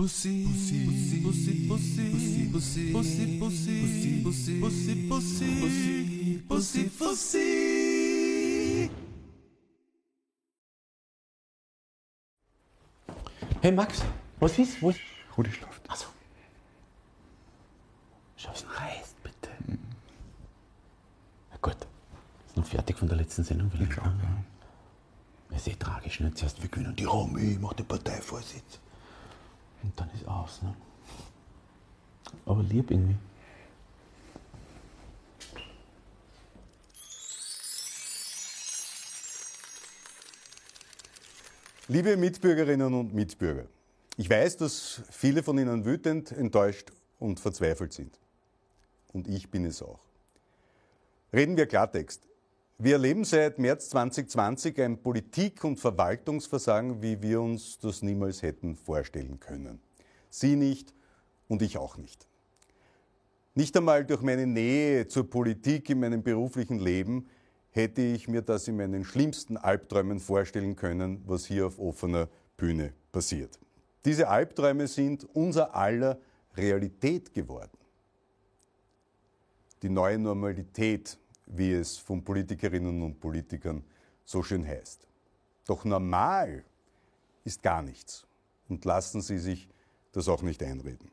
Pussy, Pussy, Pussy, Pussy, Pussy, Pussy, Pussy, Pussy, Pussy, Pussy, Pussy, Pussy. Hey Max, was ist? Wo ist? Rudi schlaft. Achso. Schau's reißt, bitte. Na gut. Ist noch fertig von der letzten Sendung vielleicht? glaub, ja. Ist eh tragisch, ne? Zuerst wir gewinnen die Armee, macht den Parteivorsitz. Und dann ist aus, ne? Aber lieb irgendwie. Liebe Mitbürgerinnen und Mitbürger, ich weiß, dass viele von Ihnen wütend, enttäuscht und verzweifelt sind. Und ich bin es auch. Reden wir Klartext. Wir erleben seit März 2020 ein Politik- und Verwaltungsversagen, wie wir uns das niemals hätten vorstellen können. Sie nicht und ich auch nicht. Nicht einmal durch meine Nähe zur Politik in meinem beruflichen Leben hätte ich mir das in meinen schlimmsten Albträumen vorstellen können, was hier auf offener Bühne passiert. Diese Albträume sind unser aller Realität geworden. Die neue Normalität, wie es von Politikerinnen und Politikern so schön heißt. Doch normal ist gar nichts. Und lassen Sie sich das auch nicht einreden.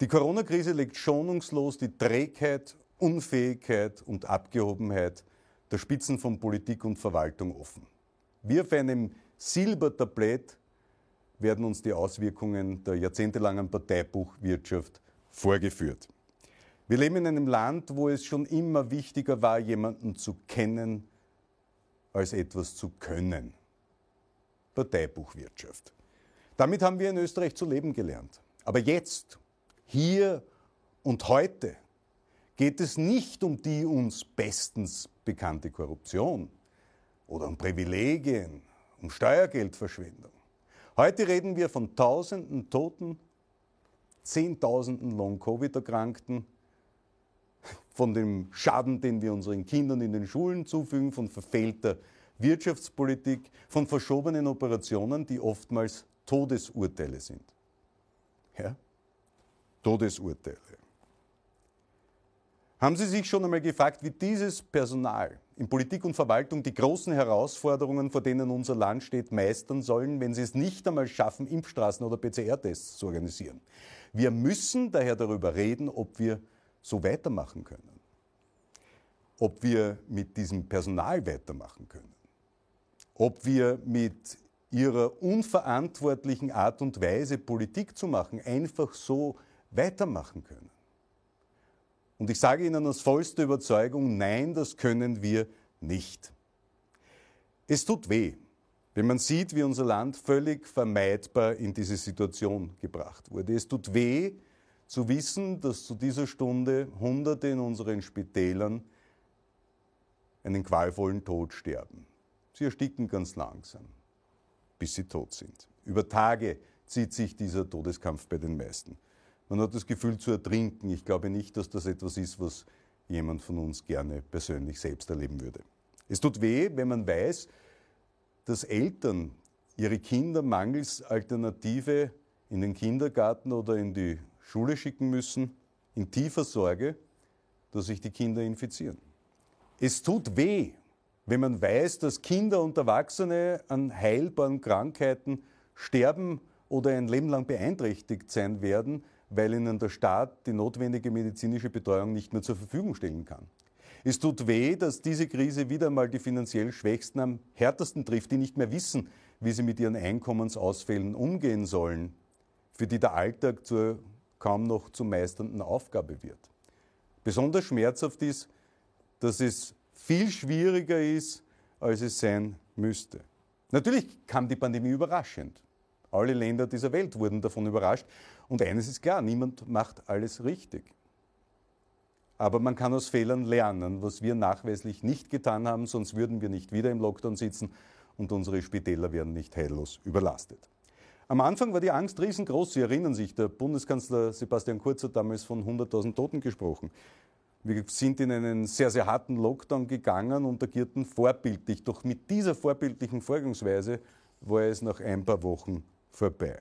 Die Corona-Krise legt schonungslos die Trägheit, Unfähigkeit und Abgehobenheit der Spitzen von Politik und Verwaltung offen. Wie auf einem Silbertablett werden uns die Auswirkungen der jahrzehntelangen Parteibuchwirtschaft vorgeführt. Wir leben in einem Land, wo es schon immer wichtiger war, jemanden zu kennen, als etwas zu können. Parteibuchwirtschaft. Damit haben wir in Österreich zu leben gelernt. Aber jetzt, hier und heute geht es nicht um die uns bestens bekannte Korruption oder um Privilegien, um Steuergeldverschwendung. Heute reden wir von Tausenden Toten, Zehntausenden Long-Covid-Erkrankten, von dem Schaden, den wir unseren Kindern in den Schulen zufügen, von verfehlter Wirtschaftspolitik, von verschobenen Operationen, die oftmals Todesurteile sind. Ja? Todesurteile. Haben Sie sich schon einmal gefragt, wie dieses Personal in Politik und Verwaltung die großen Herausforderungen, vor denen unser Land steht, meistern sollen, wenn sie es nicht einmal schaffen, Impfstraßen oder PCR-Tests zu organisieren? Wir müssen daher darüber reden, ob wir so weitermachen können. Ob wir mit diesem Personal weitermachen können. Ob wir mit ihrer unverantwortlichen Art und Weise, Politik zu machen, einfach so weitermachen können. Und ich sage Ihnen aus vollster Überzeugung, nein, das können wir nicht. Es tut weh, wenn man sieht, wie unser Land völlig vermeidbar in diese Situation gebracht wurde. Es tut weh zu wissen, dass zu dieser Stunde Hunderte in unseren Spitälern einen qualvollen Tod sterben. Sie ersticken ganz langsam, bis sie tot sind. Über Tage zieht sich dieser Todeskampf bei den meisten. Man hat das Gefühl zu ertrinken. Ich glaube nicht, dass das etwas ist, was jemand von uns gerne persönlich selbst erleben würde. Es tut weh, wenn man weiß, dass Eltern ihre Kinder mangels Alternative in den Kindergarten oder in die Schule schicken müssen, in tiefer Sorge, dass sich die Kinder infizieren. Es tut weh, wenn man weiß, dass Kinder und Erwachsene an heilbaren Krankheiten sterben oder ein Leben lang beeinträchtigt sein werden, weil ihnen der Staat die notwendige medizinische Betreuung nicht mehr zur Verfügung stellen kann. Es tut weh, dass diese Krise wieder einmal die finanziell Schwächsten am härtesten trifft, die nicht mehr wissen, wie sie mit ihren Einkommensausfällen umgehen sollen, für die der Alltag zur kaum noch zu meisternden Aufgabe wird. Besonders schmerzhaft ist, dass es viel schwieriger ist, als es sein müsste. Natürlich kam die Pandemie überraschend. Alle Länder dieser Welt wurden davon überrascht. Und eines ist klar, niemand macht alles richtig. Aber man kann aus Fehlern lernen, was wir nachweislich nicht getan haben, sonst würden wir nicht wieder im Lockdown sitzen und unsere Spitäler wären nicht heillos überlastet. Am Anfang war die Angst riesengroß. Sie erinnern sich, der Bundeskanzler Sebastian Kurz hat damals von 100.000 Toten gesprochen. Wir sind in einen sehr, sehr harten Lockdown gegangen und agierten vorbildlich. Doch mit dieser vorbildlichen Vorgangsweise war es nach ein paar Wochen vorbei.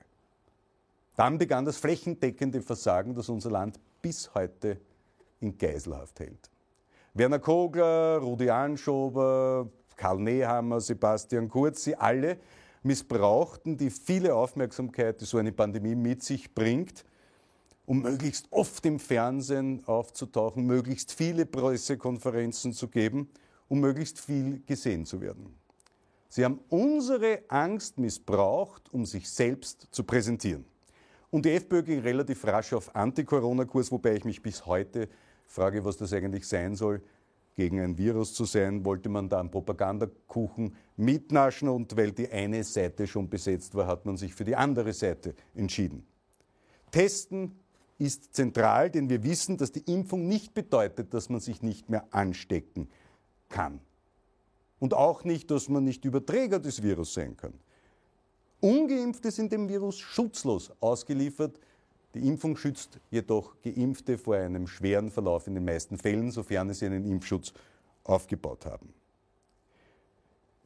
Dann begann das flächendeckende Versagen, das unser Land bis heute in Geiselhaft hält. Werner Kogler, Rudi Anschober, Karl Nehammer, Sebastian Kurz, sie alle missbrauchten die viele Aufmerksamkeit, die so eine Pandemie mit sich bringt, um möglichst oft im Fernsehen aufzutauchen, möglichst viele Pressekonferenzen zu geben, um möglichst viel gesehen zu werden. Sie haben unsere Angst missbraucht, um sich selbst zu präsentieren. Und die FPÖ ging relativ rasch auf Anti-Corona-Kurs, wobei ich mich bis heute frage, was das eigentlich sein soll. Gegen ein Virus zu sein, wollte man da einen Propagandakuchen mitnaschen und weil die eine Seite schon besetzt war, hat man sich für die andere Seite entschieden. Testen ist zentral, denn wir wissen, dass die Impfung nicht bedeutet, dass man sich nicht mehr anstecken kann. Und auch nicht, dass man nicht Überträger des Virus sein kann. Ungeimpfte sind dem Virus schutzlos ausgeliefert. Die Impfung schützt jedoch Geimpfte vor einem schweren Verlauf in den meisten Fällen, sofern sie einen Impfschutz aufgebaut haben.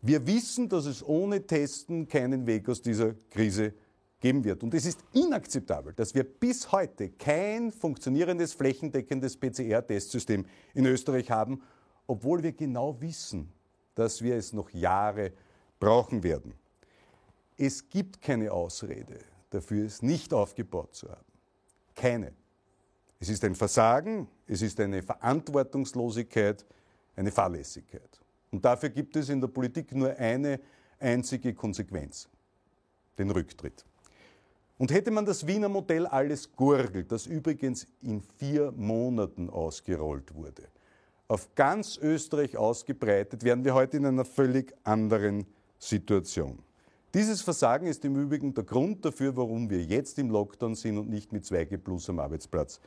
Wir wissen, dass es ohne Testen keinen Weg aus dieser Krise geben wird. Und es ist inakzeptabel, dass wir bis heute kein funktionierendes, flächendeckendes PCR-Testsystem in Österreich haben, obwohl wir genau wissen, dass wir es noch Jahre brauchen werden. Es gibt keine Ausrede dafür, es nicht aufgebaut zu haben. Keine. Es ist ein Versagen, es ist eine Verantwortungslosigkeit, eine Fahrlässigkeit. Und dafür gibt es in der Politik nur eine einzige Konsequenz, den Rücktritt. Und hätte man das Wiener Modell alles gurgelt, das übrigens in vier Monaten ausgerollt wurde, auf ganz Österreich ausgebreitet, wären wir heute in einer völlig anderen Situation. Dieses Versagen ist im Übrigen der Grund dafür, warum wir jetzt im Lockdown sind und nicht mit 2G Plus am Arbeitsplatz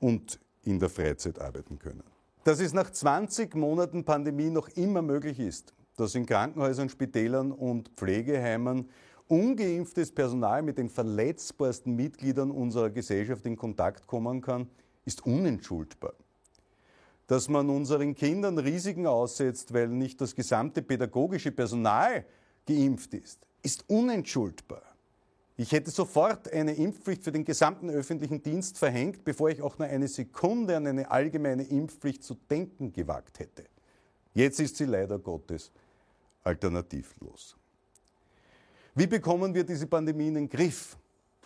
und in der Freizeit arbeiten können. Dass es nach 20 Monaten Pandemie noch immer möglich ist, dass in Krankenhäusern, Spitälern und Pflegeheimen ungeimpftes Personal mit den verletzbarsten Mitgliedern unserer Gesellschaft in Kontakt kommen kann, ist unentschuldbar. Dass man unseren Kindern Risiken aussetzt, weil nicht das gesamte pädagogische Personal geimpft ist, ist unentschuldbar. Ich hätte sofort eine Impfpflicht für den gesamten öffentlichen Dienst verhängt, bevor ich auch nur eine Sekunde an eine allgemeine Impfpflicht zu denken gewagt hätte. Jetzt ist sie leider Gottes alternativlos. Wie bekommen wir diese Pandemie in den Griff?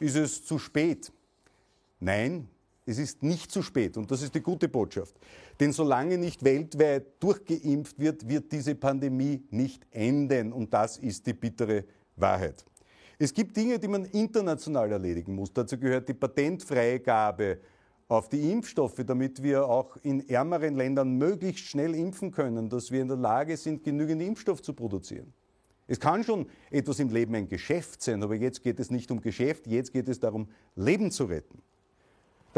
Ist es zu spät? Nein, es ist nicht zu spät und das ist die gute Botschaft. Denn solange nicht weltweit durchgeimpft wird, wird diese Pandemie nicht enden und das ist die bittere Wahrheit. Es gibt Dinge, die man international erledigen muss. Dazu gehört die Patentfreigabe auf die Impfstoffe, damit wir auch in ärmeren Ländern möglichst schnell impfen können, dass wir in der Lage sind, genügend Impfstoff zu produzieren. Es kann schon etwas im Leben ein Geschäft sein, aber jetzt geht es nicht um Geschäft, jetzt geht es darum, Leben zu retten.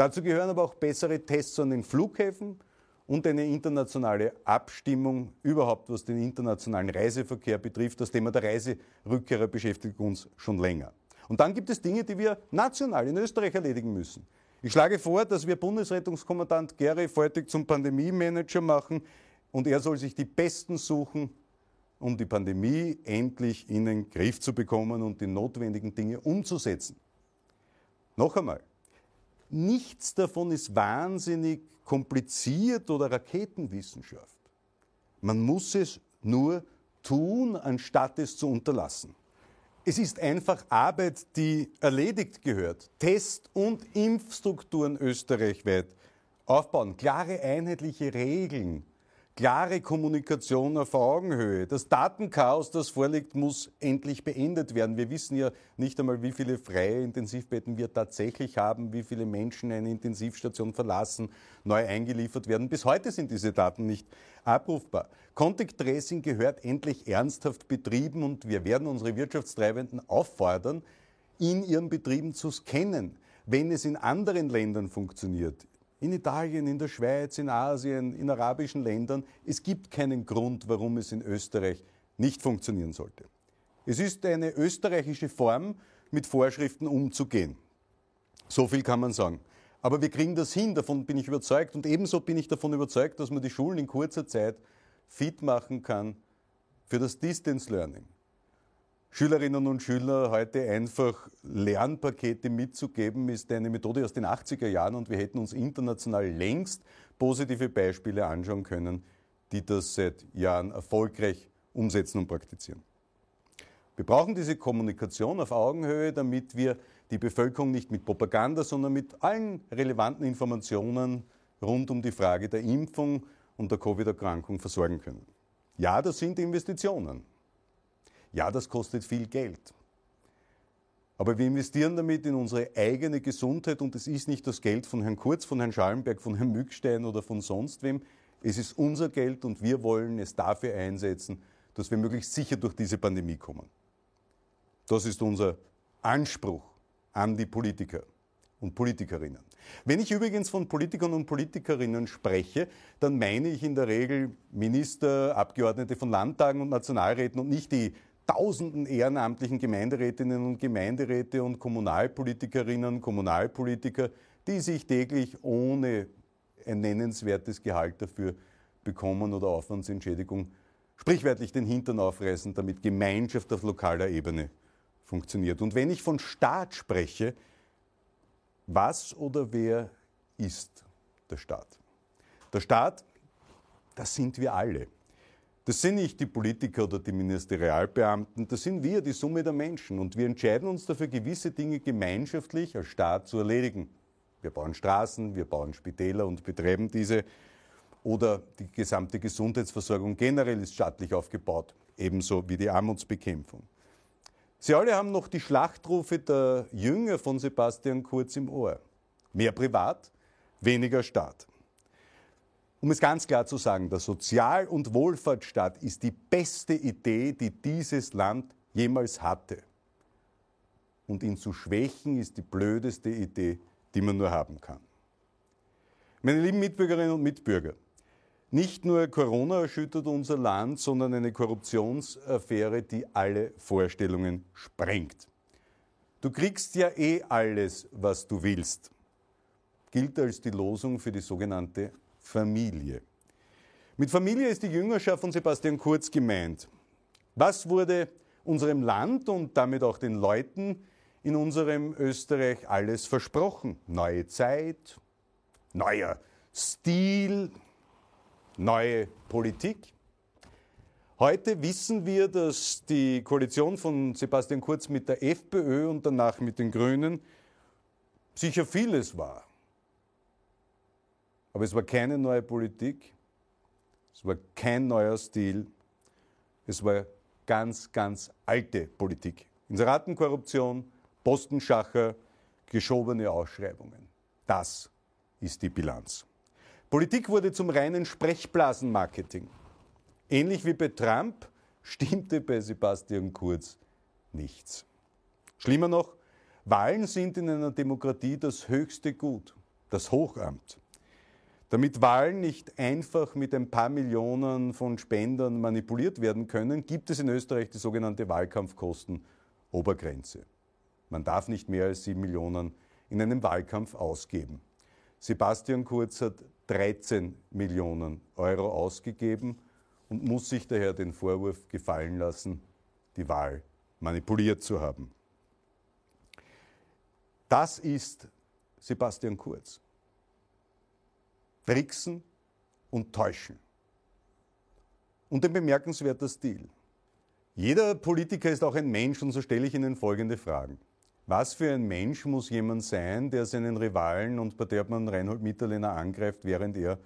Dazu gehören aber auch bessere Tests an den Flughäfen und eine internationale Abstimmung überhaupt, was den internationalen Reiseverkehr betrifft. Das Thema der Reiserückkehrer beschäftigt uns schon länger. Und dann gibt es Dinge, die wir national in Österreich erledigen müssen. Ich schlage vor, dass wir Bundesrettungskommandant Gary Feutig zum Pandemie-Manager machen und er soll sich die Besten suchen, um die Pandemie endlich in den Griff zu bekommen und die notwendigen Dinge umzusetzen. Noch einmal, Nichts davon ist wahnsinnig kompliziert oder Raketenwissenschaft. Man muss es nur tun, anstatt es zu unterlassen. Es ist einfach Arbeit, die erledigt gehört. Test- und Impfstrukturen österreichweit aufbauen, klare einheitliche Regeln, klare Kommunikation auf Augenhöhe. Das Datenchaos, das vorliegt, muss endlich beendet werden. Wir wissen ja nicht einmal, wie viele freie Intensivbetten wir tatsächlich haben, wie viele Menschen eine Intensivstation verlassen, neu eingeliefert werden. Bis heute sind diese Daten nicht abrufbar. Contact Tracing gehört endlich ernsthaft betrieben und wir werden unsere Wirtschaftstreibenden auffordern, in ihren Betrieben zu scannen. Wenn es in anderen Ländern funktioniert, in Italien, in der Schweiz, in Asien, in arabischen Ländern. Es gibt keinen Grund, warum es in Österreich nicht funktionieren sollte. Es ist eine österreichische Form, mit Vorschriften umzugehen. So viel kann man sagen. Aber wir kriegen das hin, davon bin ich überzeugt. Und ebenso bin ich davon überzeugt, dass man die Schulen in kurzer Zeit fit machen kann für das Distance Learning. Schülerinnen und Schülern heute einfach Lernpakete mitzugeben, ist eine Methode aus den 80er Jahren und wir hätten uns international längst positive Beispiele anschauen können, die das seit Jahren erfolgreich umsetzen und praktizieren. Wir brauchen diese Kommunikation auf Augenhöhe, damit wir die Bevölkerung nicht mit Propaganda, sondern mit allen relevanten Informationen rund um die Frage der Impfung und der Covid-Erkrankung versorgen können. Ja, das sind Investitionen. Ja, das kostet viel Geld. Aber wir investieren damit in unsere eigene Gesundheit und es ist nicht das Geld von Herrn Kurz, von Herrn Schallenberg, von Herrn Mückstein oder von sonst wem. Es ist unser Geld und wir wollen es dafür einsetzen, dass wir möglichst sicher durch diese Pandemie kommen. Das ist unser Anspruch an die Politiker und Politikerinnen. Wenn ich übrigens von Politikern und Politikerinnen spreche, dann meine ich in der Regel Minister, Abgeordnete von Landtagen und Nationalräten und nicht die tausenden ehrenamtlichen Gemeinderätinnen und Gemeinderäte und Kommunalpolitikerinnen, Kommunalpolitiker, die sich täglich ohne ein nennenswertes Gehalt dafür bekommen oder Aufwandsentschädigung sprichwörtlich den Hintern aufreißen, damit Gemeinschaft auf lokaler Ebene funktioniert. Und wenn ich von Staat spreche, was oder wer ist der Staat? Der Staat, das sind wir alle. Das sind nicht die Politiker oder die Ministerialbeamten, das sind wir, die Summe der Menschen. Und wir entscheiden uns dafür, gewisse Dinge gemeinschaftlich als Staat zu erledigen. Wir bauen Straßen, wir bauen Spitäler und betreiben diese. Oder die gesamte Gesundheitsversorgung generell ist staatlich aufgebaut, ebenso wie die Armutsbekämpfung. Sie alle haben noch die Schlachtrufe der Jünger von Sebastian Kurz im Ohr. Mehr privat, weniger Staat. Um es ganz klar zu sagen, der Sozial- und Wohlfahrtsstaat ist die beste Idee, die dieses Land jemals hatte. Und ihn zu schwächen ist die blödeste Idee, die man nur haben kann. Meine lieben Mitbürgerinnen und Mitbürger, nicht nur Corona erschüttert unser Land, sondern eine Korruptionsaffäre, die alle Vorstellungen sprengt. Du kriegst ja eh alles, was du willst. Gilt als die Losung für die sogenannte Familie. Mit Familie ist die Jüngerschaft von Sebastian Kurz gemeint. Was wurde unserem Land und damit auch den Leuten in unserem Österreich alles versprochen? Neue Zeit, neuer Stil, neue Politik. Heute wissen wir, dass die Koalition von Sebastian Kurz mit der FPÖ und danach mit den Grünen sicher vieles war. Aber es war keine neue Politik, es war kein neuer Stil, es war ganz, ganz alte Politik. Inseratenkorruption, Postenschacher, geschobene Ausschreibungen. Das ist die Bilanz. Politik wurde zum reinen Sprechblasenmarketing. Ähnlich wie bei Trump stimmte bei Sebastian Kurz nichts. Schlimmer noch, Wahlen sind in einer Demokratie das höchste Gut, das Hochamt. Damit Wahlen nicht einfach mit ein paar Millionen von Spendern manipuliert werden können, gibt es in Österreich die sogenannte Wahlkampfkosten-Obergrenze. Man darf nicht mehr als sieben Millionen in einem Wahlkampf ausgeben. Sebastian Kurz hat 13 Millionen Euro ausgegeben und muss sich daher den Vorwurf gefallen lassen, die Wahl manipuliert zu haben. Das ist Sebastian Kurz tricksen und täuschen. Und ein bemerkenswerter Stil. Jeder Politiker ist auch ein Mensch und so stelle ich Ihnen folgende Fragen. Was für ein Mensch muss jemand sein, der seinen Rivalen und Parteiobmann Reinhold Mitterlehner angreift, während er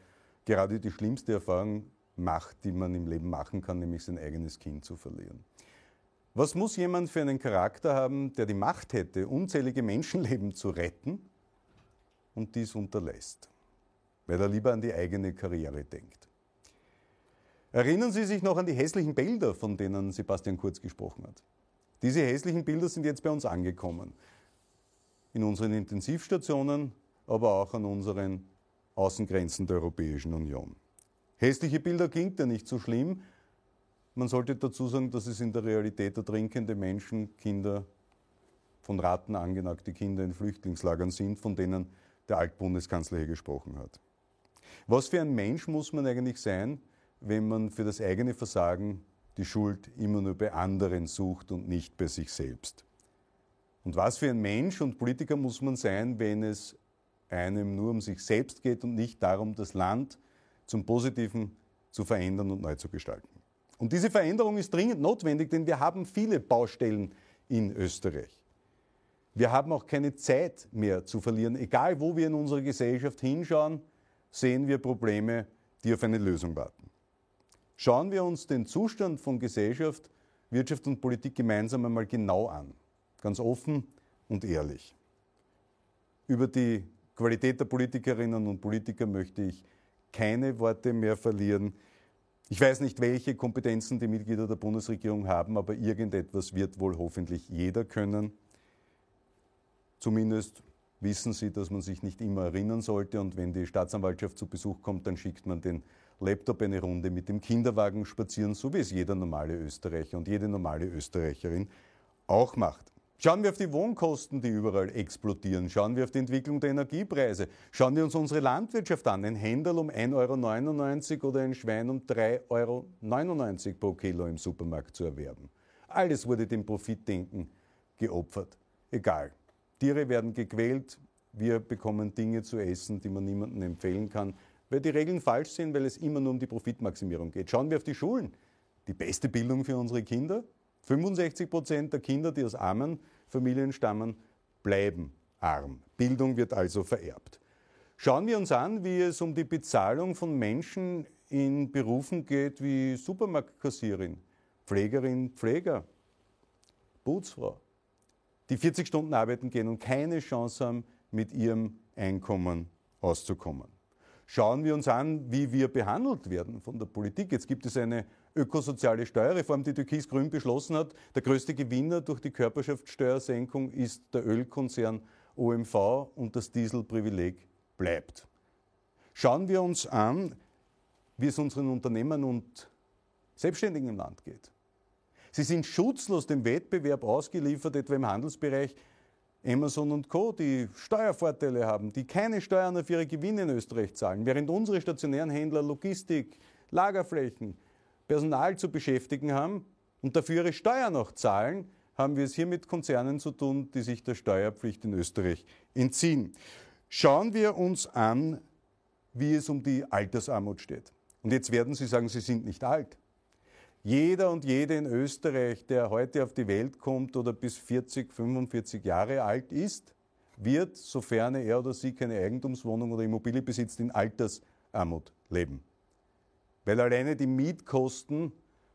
gerade die schlimmste Erfahrung macht, die man im Leben machen kann, nämlich sein eigenes Kind zu verlieren? Was muss jemand für einen Charakter haben, der die Macht hätte, unzählige Menschenleben zu retten und dies unterlässt? Weil er lieber an die eigene Karriere denkt. Erinnern Sie sich noch an die hässlichen Bilder, von denen Sebastian Kurz gesprochen hat? Diese hässlichen Bilder sind jetzt bei uns angekommen. In unseren Intensivstationen, aber auch an unseren Außengrenzen der Europäischen Union. Hässliche Bilder klingt ja nicht so schlimm. Man sollte dazu sagen, dass es in der Realität ertrinkende Menschen, Kinder, von Ratten angenagte Kinder in Flüchtlingslagern sind, von denen der Altbundeskanzler hier gesprochen hat. Was für ein Mensch muss man eigentlich sein, wenn man für das eigene Versagen die Schuld immer nur bei anderen sucht und nicht bei sich selbst. Und was für ein Mensch und Politiker muss man sein, wenn es einem nur um sich selbst geht und nicht darum, das Land zum Positiven zu verändern und neu zu gestalten. Und diese Veränderung ist dringend notwendig, denn wir haben viele Baustellen in Österreich. Wir haben auch keine Zeit mehr zu verlieren. Egal, wo wir in unserer Gesellschaft hinschauen, sehen wir Probleme, die auf eine Lösung warten. Schauen wir uns den Zustand von Gesellschaft, Wirtschaft und Politik gemeinsam einmal genau an. Ganz offen und ehrlich. Über die Qualität der Politikerinnen und Politiker möchte ich keine Worte mehr verlieren. Ich weiß nicht, welche Kompetenzen die Mitglieder der Bundesregierung haben, aber irgendetwas wird wohl hoffentlich jeder können. Zumindest wissen sie, dass man sich nicht immer erinnern sollte und wenn die Staatsanwaltschaft zu Besuch kommt, dann schickt man den Laptop eine Runde mit dem Kinderwagen spazieren, so wie es jeder normale Österreicher und jede normale Österreicherin auch macht. Schauen wir auf die Wohnkosten, die überall explodieren. Schauen wir auf die Entwicklung der Energiepreise. Schauen wir uns unsere Landwirtschaft an. Ein Händel um 1,99 Euro oder ein Schwein um 3,99 Euro pro Kilo im Supermarkt zu erwerben. Alles wurde dem Profitdenken geopfert. Egal. Tiere werden gequält. Wir bekommen Dinge zu essen, die man niemandem empfehlen kann, weil die Regeln falsch sind, weil es immer nur um die Profitmaximierung geht. Schauen wir auf die Schulen. Die beste Bildung für unsere Kinder, 65 Prozent der Kinder, die aus armen Familien stammen, bleiben arm. Bildung wird also vererbt. Schauen wir uns an, wie es um die Bezahlung von Menschen in Berufen geht wie Supermarktkassierin, Pflegerin, Pfleger, Bootsfrau, die 40 Stunden arbeiten gehen und keine Chance haben, mit ihrem Einkommen auszukommen. Schauen wir uns an, wie wir behandelt werden von der Politik. Jetzt gibt es eine ökosoziale Steuerreform, die Türkis-Grün beschlossen hat. Der größte Gewinner durch die Körperschaftssteuersenkung ist der Ölkonzern OMV und das Dieselprivileg bleibt. Schauen wir uns an, wie es unseren Unternehmen und Selbstständigen im Land geht. Sie sind schutzlos dem Wettbewerb ausgeliefert, etwa im Handelsbereich. Amazon und Co., die Steuervorteile haben, die keine Steuern auf ihre Gewinne in Österreich zahlen, während unsere stationären Händler Logistik, Lagerflächen, Personal zu beschäftigen haben und dafür ihre Steuern noch zahlen, haben wir es hier mit Konzernen zu tun, die sich der Steuerpflicht in Österreich entziehen. Schauen wir uns an, wie es um die Altersarmut steht. Und jetzt werden Sie sagen, Sie sind nicht alt. Jeder und jede in Österreich, der heute auf die Welt kommt oder bis 40, 45 Jahre alt ist, wird, sofern er oder sie keine Eigentumswohnung oder Immobilie besitzt, in Altersarmut leben weil alleine die Mietkosten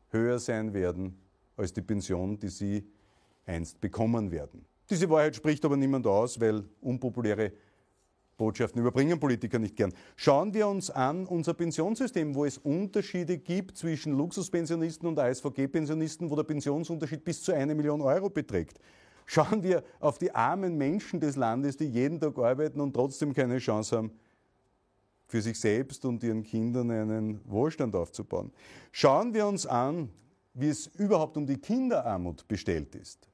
höher sein werden als die Pension, die sie einst bekommen werden. Diese Wahrheit spricht aber niemand aus, weil unpopuläre Botschaften überbringen Politiker nicht gern. Schauen wir uns an unser Pensionssystem, wo es Unterschiede gibt zwischen Luxuspensionisten und ASVG-Pensionisten, wo der Pensionsunterschied bis zu eine Million Euro beträgt. Schauen wir auf die armen Menschen des Landes, die jeden Tag arbeiten und trotzdem keine Chance haben, für sich selbst und ihren Kindern einen Wohlstand aufzubauen. Schauen wir uns an, wie es überhaupt um die Kinderarmut bestellt ist.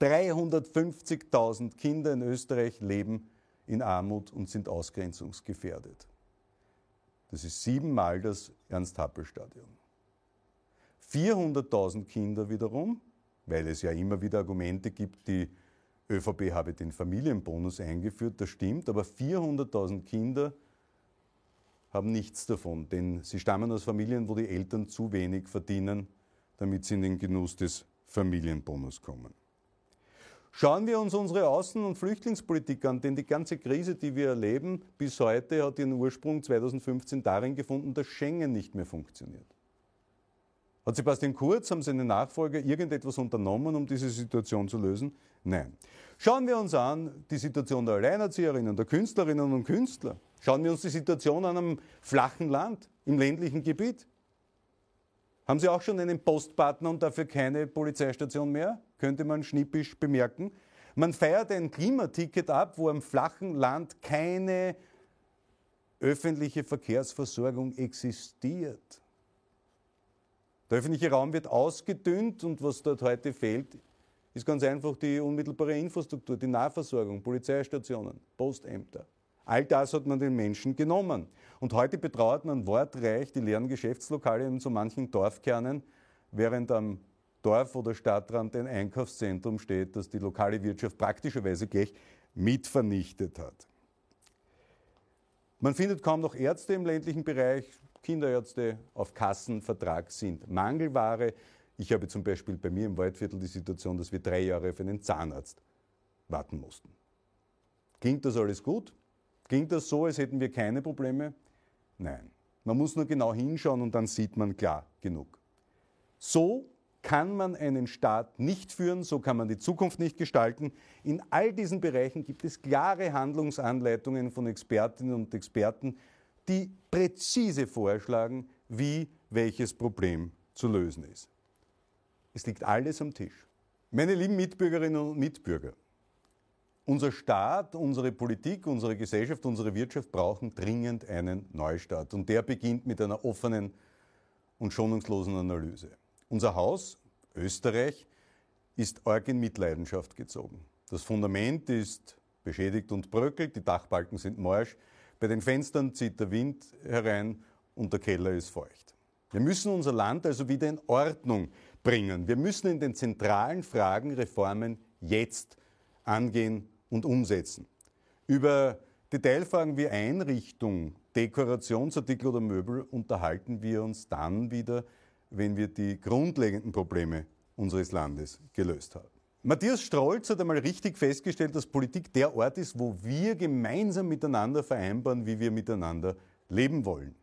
350.000 Kinder in Österreich leben in Armut und sind ausgrenzungsgefährdet. Das ist siebenmal das Ernst-Happel-Stadion. 400.000 Kinder wiederum, weil es ja immer wieder Argumente gibt, die ÖVP habe den Familienbonus eingeführt, das stimmt, aber 400.000 Kinder haben nichts davon, denn sie stammen aus Familien, wo die Eltern zu wenig verdienen, damit sie in den Genuss des Familienbonus kommen. Schauen wir uns unsere Außen- und Flüchtlingspolitik an, denn die ganze Krise, die wir erleben, bis heute hat ihren Ursprung 2015 darin gefunden, dass Schengen nicht mehr funktioniert. Hat Sebastian Kurz, haben seine Nachfolger irgendetwas unternommen, um diese Situation zu lösen? Nein. Schauen wir uns an die Situation der Alleinerzieherinnen, der Künstlerinnen und Künstler. Schauen wir uns die Situation an einem flachen Land, im ländlichen Gebiet. Haben Sie auch schon einen Postpartner und dafür keine Polizeistation mehr? Könnte man schnippisch bemerken. Man feiert ein Klimaticket ab, wo am flachen Land keine öffentliche Verkehrsversorgung existiert. Der öffentliche Raum wird ausgedünnt und was dort heute fehlt, ist ganz einfach die unmittelbare Infrastruktur, die Nahversorgung, Polizeistationen, Postämter. All das hat man den Menschen genommen. Und heute betrauert man wortreich die leeren Geschäftslokale in so manchen Dorfkernen, während am Dorf- oder Stadtrand ein Einkaufszentrum steht, das die lokale Wirtschaft praktischerweise gleich mitvernichtet hat. Man findet kaum noch Ärzte im ländlichen Bereich. Kinderärzte auf Kassenvertrag sind Mangelware. Ich habe zum Beispiel bei mir im Waldviertel die Situation, dass wir drei Jahre auf einen Zahnarzt warten mussten. Klingt das alles gut? Klingt das so, als hätten wir keine Probleme? Nein. Man muss nur genau hinschauen und dann sieht man klar genug. So kann man einen Staat nicht führen, so kann man die Zukunft nicht gestalten. In all diesen Bereichen gibt es klare Handlungsanleitungen von Expertinnen und Experten, die präzise vorschlagen, wie welches Problem zu lösen ist. Es liegt alles am Tisch. Meine lieben Mitbürgerinnen und Mitbürger, unser Staat, unsere Politik, unsere Gesellschaft, unsere Wirtschaft brauchen dringend einen Neustart. Und der beginnt mit einer offenen und schonungslosen Analyse. Unser Haus, Österreich, ist arg in Mitleidenschaft gezogen. Das Fundament ist beschädigt und bröckelt, die Dachbalken sind morsch, bei den Fenstern zieht der Wind herein und der Keller ist feucht. Wir müssen unser Land also wieder in Ordnung bringen. Wir müssen in den zentralen Fragen Reformen jetzt angehen und umsetzen. Über Detailfragen wie Einrichtung, Dekorationsartikel oder Möbel unterhalten wir uns dann wieder, wenn wir die grundlegenden Probleme unseres Landes gelöst haben. Matthias Strolz hat einmal richtig festgestellt, dass Politik der Ort ist, wo wir gemeinsam miteinander vereinbaren, wie wir miteinander leben wollen.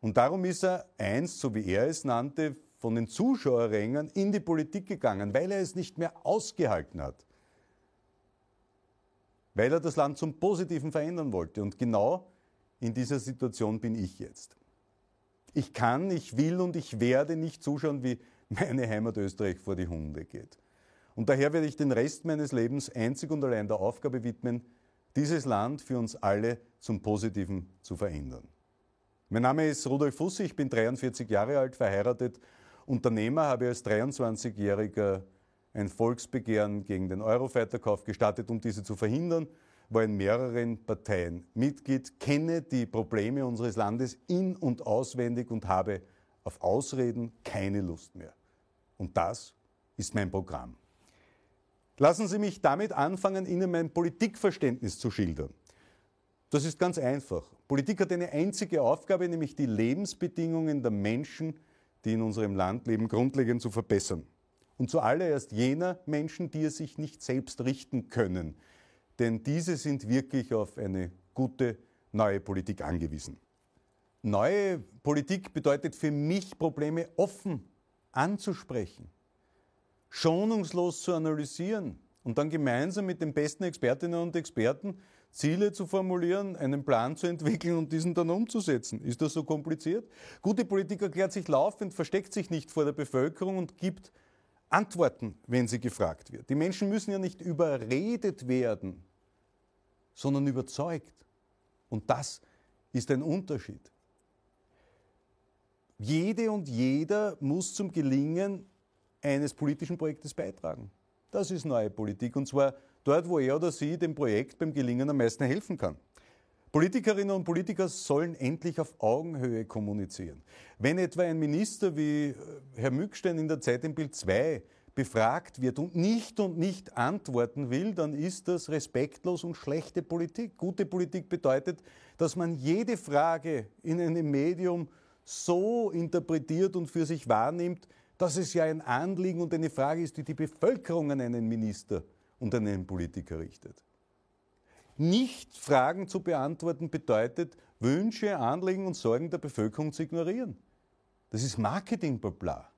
Und darum ist er einst, so wie er es nannte, von den Zuschauerrängen in die Politik gegangen, weil er es nicht mehr ausgehalten hat. Weil er das Land zum Positiven verändern wollte. Und genau in dieser Situation bin ich jetzt. Ich kann, ich will und ich werde nicht zuschauen, wie meine Heimat Österreich vor die Hunde geht. Und daher werde ich den Rest meines Lebens einzig und allein der Aufgabe widmen, dieses Land für uns alle zum Positiven zu verändern. Mein Name ist Rudolf Fussi, ich bin 43 Jahre alt, verheiratet, Unternehmer, habe als 23-Jähriger ein Volksbegehren gegen den Eurofighter-Kauf gestartet, um diese zu verhindern war in mehreren Parteien Mitglied, kenne die Probleme unseres Landes in und auswendig und habe auf Ausreden keine Lust mehr. Und das ist mein Programm. Lassen Sie mich damit anfangen, Ihnen mein Politikverständnis zu schildern. Das ist ganz einfach. Politik hat eine einzige Aufgabe, nämlich die Lebensbedingungen der Menschen, die in unserem Land leben, grundlegend zu verbessern. Und zuallererst jener Menschen, die es sich nicht selbst richten können, denn diese sind wirklich auf eine gute neue Politik angewiesen. Neue Politik bedeutet für mich, Probleme offen anzusprechen, schonungslos zu analysieren und dann gemeinsam mit den besten Expertinnen und Experten Ziele zu formulieren, einen Plan zu entwickeln und diesen dann umzusetzen. Ist das so kompliziert? Gute Politik erklärt sich laufend, versteckt sich nicht vor der Bevölkerung und gibt antworten, wenn sie gefragt wird. Die Menschen müssen ja nicht überredet werden, sondern überzeugt. Und das ist ein Unterschied. Jede und jeder muss zum Gelingen eines politischen Projektes beitragen. Das ist neue Politik. Und zwar dort, wo er oder sie dem Projekt beim Gelingen am meisten helfen kann. Politikerinnen und Politiker sollen endlich auf Augenhöhe kommunizieren. Wenn etwa ein Minister wie äh, Herr Mückstein in der Zeit im Bild 2 befragt wird und nicht und nicht antworten will, dann ist das respektlos und schlechte Politik. Gute Politik bedeutet, dass man jede Frage in einem Medium so interpretiert und für sich wahrnimmt, dass es ja ein Anliegen und eine Frage ist, die die Bevölkerung an einen Minister und an einen Politiker richtet. Nicht Fragen zu beantworten bedeutet, Wünsche, Anliegen und Sorgen der Bevölkerung zu ignorieren. Das ist Marketing-Blabla.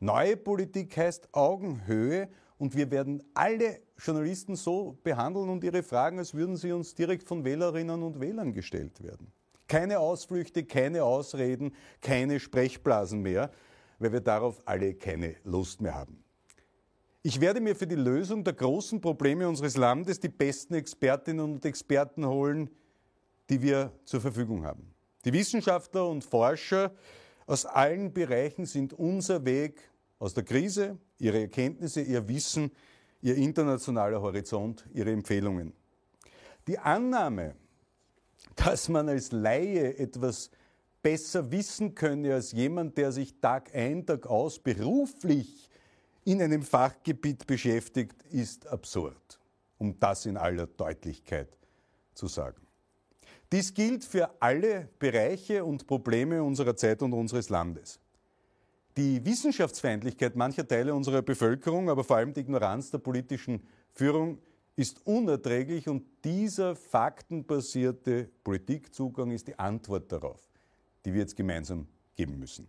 Neue Politik heißt Augenhöhe und wir werden alle Journalisten so behandeln und ihre Fragen, als würden sie uns direkt von Wählerinnen und Wählern gestellt werden. Keine Ausflüchte, keine Ausreden, keine Sprechblasen mehr, weil wir darauf alle keine Lust mehr haben. Ich werde mir für die Lösung der großen Probleme unseres Landes die besten Expertinnen und Experten holen, die wir zur Verfügung haben. Die Wissenschaftler und Forscher aus allen Bereichen sind unser Weg aus der Krise, ihre Erkenntnisse, ihr Wissen, ihr internationaler Horizont, ihre Empfehlungen. Die Annahme, dass man als Laie etwas besser wissen könne als jemand, der sich Tag ein, Tag aus beruflich in einem Fachgebiet beschäftigt, ist absurd, um das in aller Deutlichkeit zu sagen. Dies gilt für alle Bereiche und Probleme unserer Zeit und unseres Landes. Die Wissenschaftsfeindlichkeit mancher Teile unserer Bevölkerung, aber vor allem die Ignoranz der politischen Führung ist unerträglich und dieser faktenbasierte Politikzugang ist die Antwort darauf, die wir jetzt gemeinsam geben müssen.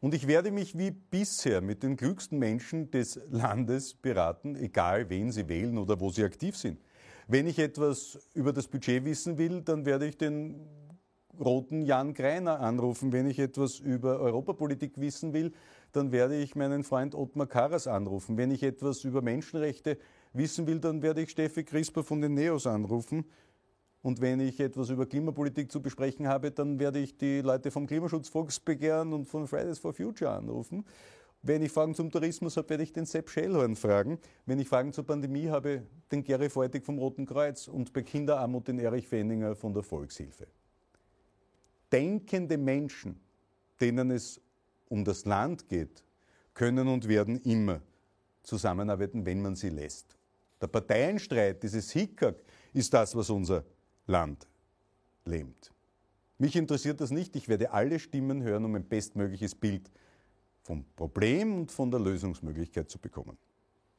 Und ich werde mich wie bisher mit den klügsten Menschen des Landes beraten, egal wen sie wählen oder wo sie aktiv sind. Wenn ich etwas über das Budget wissen will, dann werde ich den roten Jan Greiner anrufen. Wenn ich etwas über Europapolitik wissen will, dann werde ich meinen Freund Ottmar Karas anrufen. Wenn ich etwas über Menschenrechte wissen will, dann werde ich Steffi Crisper von den Neos anrufen. Und wenn ich etwas über Klimapolitik zu besprechen habe, dann werde ich die Leute vom Klimaschutz Volksbegehren und von Fridays for Future anrufen. Wenn ich Fragen zum Tourismus habe, werde ich den Sepp Schellhorn fragen. Wenn ich Fragen zur Pandemie habe, den Gary Feutig vom Roten Kreuz und bei Kinderarmut den Erich Fenninger von der Volkshilfe denkende Menschen, denen es um das Land geht, können und werden immer zusammenarbeiten, wenn man sie lässt. Der Parteienstreit, dieses Hickhack, ist das, was unser Land lähmt. Mich interessiert das nicht. Ich werde alle Stimmen hören, um ein bestmögliches Bild vom Problem und von der Lösungsmöglichkeit zu bekommen.